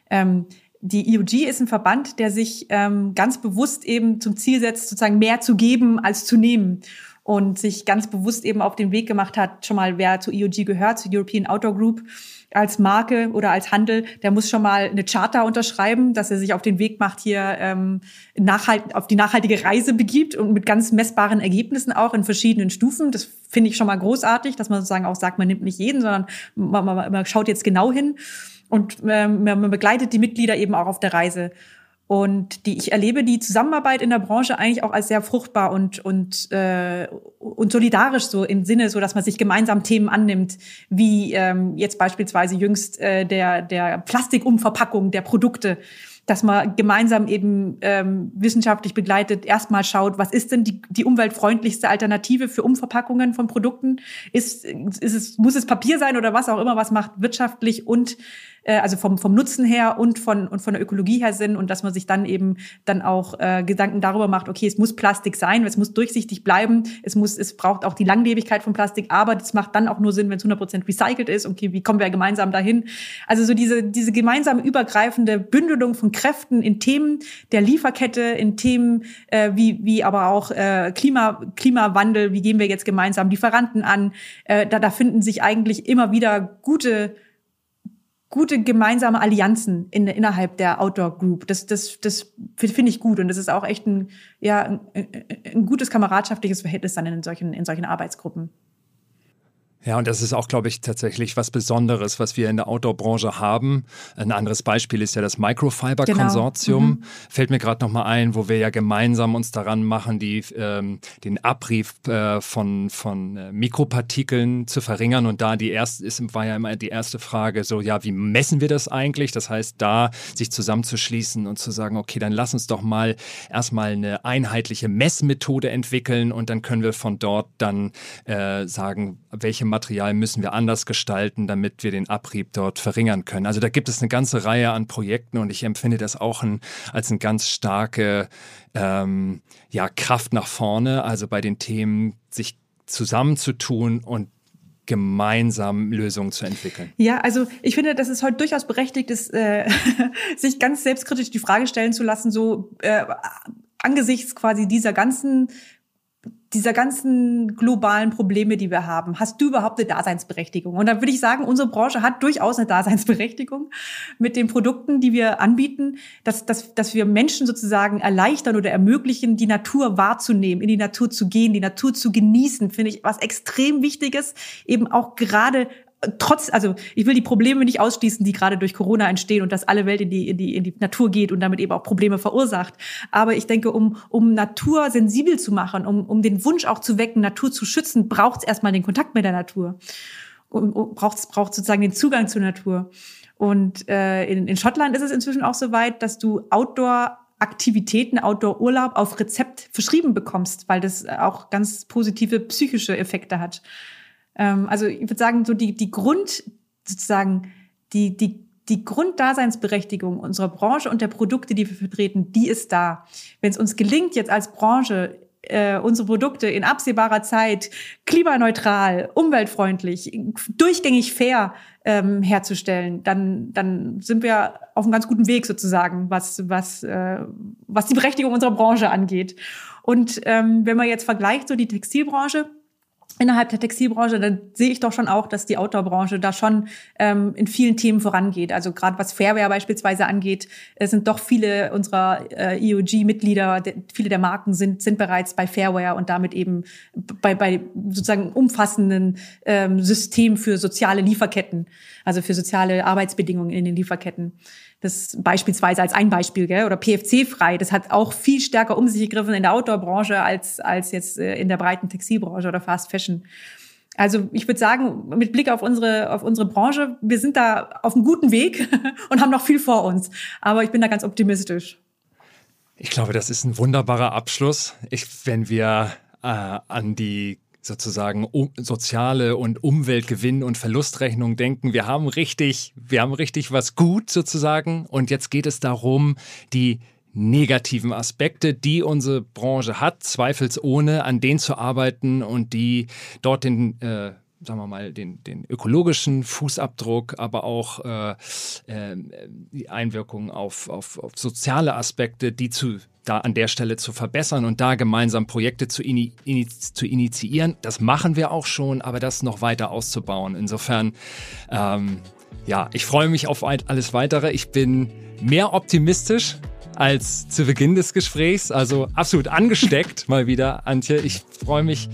Ähm, die EUG ist ein Verband, der sich ähm, ganz bewusst eben zum Ziel setzt, sozusagen mehr zu geben als zu nehmen und sich ganz bewusst eben auf den Weg gemacht hat, schon mal wer zu EUG gehört, zu European Outdoor Group als Marke oder als Handel, der muss schon mal eine Charta unterschreiben, dass er sich auf den Weg macht, hier ähm, nachhalt, auf die nachhaltige Reise begibt und mit ganz messbaren Ergebnissen auch in verschiedenen Stufen. Das finde ich schon mal großartig, dass man sozusagen auch sagt, man nimmt nicht jeden, sondern man, man, man schaut jetzt genau hin und ähm, man begleitet die Mitglieder eben auch auf der Reise. Und die, ich erlebe die Zusammenarbeit in der Branche eigentlich auch als sehr fruchtbar und, und, äh, und solidarisch so im Sinne, so dass man sich gemeinsam Themen annimmt, wie ähm, jetzt beispielsweise jüngst äh, der, der Plastikumverpackung der Produkte dass man gemeinsam eben ähm, wissenschaftlich begleitet erstmal schaut, was ist denn die, die umweltfreundlichste Alternative für Umverpackungen von Produkten? Ist, ist es, muss es Papier sein oder was auch immer, was macht wirtschaftlich und äh, also vom, vom Nutzen her und von, und von der Ökologie her Sinn und dass man sich dann eben dann auch äh, Gedanken darüber macht, okay, es muss Plastik sein, es muss durchsichtig bleiben, es muss, es braucht auch die Langlebigkeit von Plastik, aber das macht dann auch nur Sinn, wenn es 100% recycelt ist. Okay, wie kommen wir gemeinsam dahin? Also so diese, diese gemeinsam übergreifende Bündelung von Kräften in Themen der Lieferkette, in Themen äh, wie, wie aber auch äh, Klima, Klimawandel, wie gehen wir jetzt gemeinsam Lieferanten an? Äh, da, da finden sich eigentlich immer wieder gute gute gemeinsame Allianzen in, innerhalb der Outdoor Group. Das, das, das finde ich gut und das ist auch echt ein, ja, ein, ein gutes kameradschaftliches Verhältnis dann in solchen, in solchen Arbeitsgruppen. Ja, und das ist auch, glaube ich, tatsächlich was Besonderes, was wir in der Outdoor-Branche haben. Ein anderes Beispiel ist ja das Microfiber-Konsortium. Genau. Mhm. Fällt mir gerade nochmal ein, wo wir ja gemeinsam uns daran machen, die, ähm, den Abrieb äh, von, von äh, Mikropartikeln zu verringern. Und da die erste ist, war ja immer die erste Frage, so, ja, wie messen wir das eigentlich? Das heißt, da sich zusammenzuschließen und zu sagen, okay, dann lass uns doch mal erstmal eine einheitliche Messmethode entwickeln und dann können wir von dort dann äh, sagen, welche Material müssen wir anders gestalten, damit wir den Abrieb dort verringern können. Also da gibt es eine ganze Reihe an Projekten und ich empfinde das auch ein, als eine ganz starke ähm, ja, Kraft nach vorne, also bei den Themen sich zusammenzutun und gemeinsam Lösungen zu entwickeln. Ja, also ich finde, dass es heute durchaus berechtigt ist, äh, sich ganz selbstkritisch die Frage stellen zu lassen, so äh, angesichts quasi dieser ganzen dieser ganzen globalen Probleme, die wir haben, hast du überhaupt eine Daseinsberechtigung? Und da würde ich sagen, unsere Branche hat durchaus eine Daseinsberechtigung mit den Produkten, die wir anbieten, dass, dass, dass wir Menschen sozusagen erleichtern oder ermöglichen, die Natur wahrzunehmen, in die Natur zu gehen, die Natur zu genießen, finde ich was extrem Wichtiges, eben auch gerade trotz, also ich will die Probleme nicht ausschließen, die gerade durch Corona entstehen und dass alle Welt in die, in die, in die Natur geht und damit eben auch Probleme verursacht. Aber ich denke, um, um Natur sensibel zu machen, um, um den Wunsch auch zu wecken, Natur zu schützen, braucht es erstmal den Kontakt mit der Natur. Braucht es braucht sozusagen den Zugang zur Natur. Und äh, in, in Schottland ist es inzwischen auch so weit, dass du Outdoor Aktivitäten, Outdoor-Urlaub auf Rezept verschrieben bekommst, weil das auch ganz positive psychische Effekte hat. Ähm, also ich würde sagen, so die, die Grund, sozusagen, die, die, die Grunddaseinsberechtigung unserer Branche und der Produkte, die wir vertreten, die ist da. Wenn es uns gelingt, jetzt als Branche äh, unsere Produkte in absehbarer Zeit klimaneutral, umweltfreundlich, durchgängig fair ähm, herzustellen, dann, dann sind wir auf einem ganz guten Weg sozusagen, was, was, äh, was die Berechtigung unserer Branche angeht. Und ähm, wenn man jetzt vergleicht, so die Textilbranche, innerhalb der Textilbranche, dann sehe ich doch schon auch, dass die Outdoor-Branche da schon ähm, in vielen Themen vorangeht. Also gerade was Fairware beispielsweise angeht, äh, sind doch viele unserer äh, EOG-Mitglieder, viele der Marken sind, sind bereits bei Fairware und damit eben bei, bei sozusagen umfassenden ähm, System für soziale Lieferketten, also für soziale Arbeitsbedingungen in den Lieferketten. Das beispielsweise als ein Beispiel, gell? oder PFC-frei, das hat auch viel stärker um sich gegriffen in der Outdoor-Branche als, als jetzt äh, in der breiten Textilbranche oder Fast Fashion. Also ich würde sagen, mit Blick auf unsere, auf unsere Branche, wir sind da auf einem guten Weg und haben noch viel vor uns. Aber ich bin da ganz optimistisch. Ich glaube, das ist ein wunderbarer Abschluss. Ich, wenn wir äh, an die sozusagen um, soziale und Umweltgewinn und Verlustrechnung denken. Wir haben richtig, wir haben richtig was gut sozusagen. Und jetzt geht es darum, die negativen Aspekte, die unsere Branche hat, zweifelsohne, an denen zu arbeiten und die dort den äh, sagen wir mal, den, den ökologischen Fußabdruck, aber auch äh, äh, die Einwirkungen auf, auf, auf soziale Aspekte, die zu da an der Stelle zu verbessern und da gemeinsam Projekte zu, ini zu initiieren. Das machen wir auch schon, aber das noch weiter auszubauen. Insofern, ähm, ja, ich freue mich auf alles weitere. Ich bin mehr optimistisch als zu Beginn des Gesprächs. Also absolut angesteckt mal wieder, Antje. Ich freue mich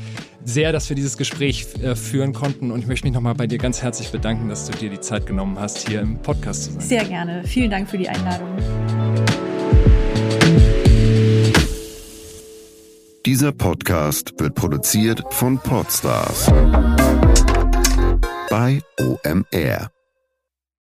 sehr, dass wir dieses Gespräch äh, führen konnten und ich möchte mich nochmal bei dir ganz herzlich bedanken, dass du dir die Zeit genommen hast, hier im Podcast zu sein. Sehr gerne. Vielen Dank für die Einladung. Dieser Podcast wird produziert von Podstars bei OMR.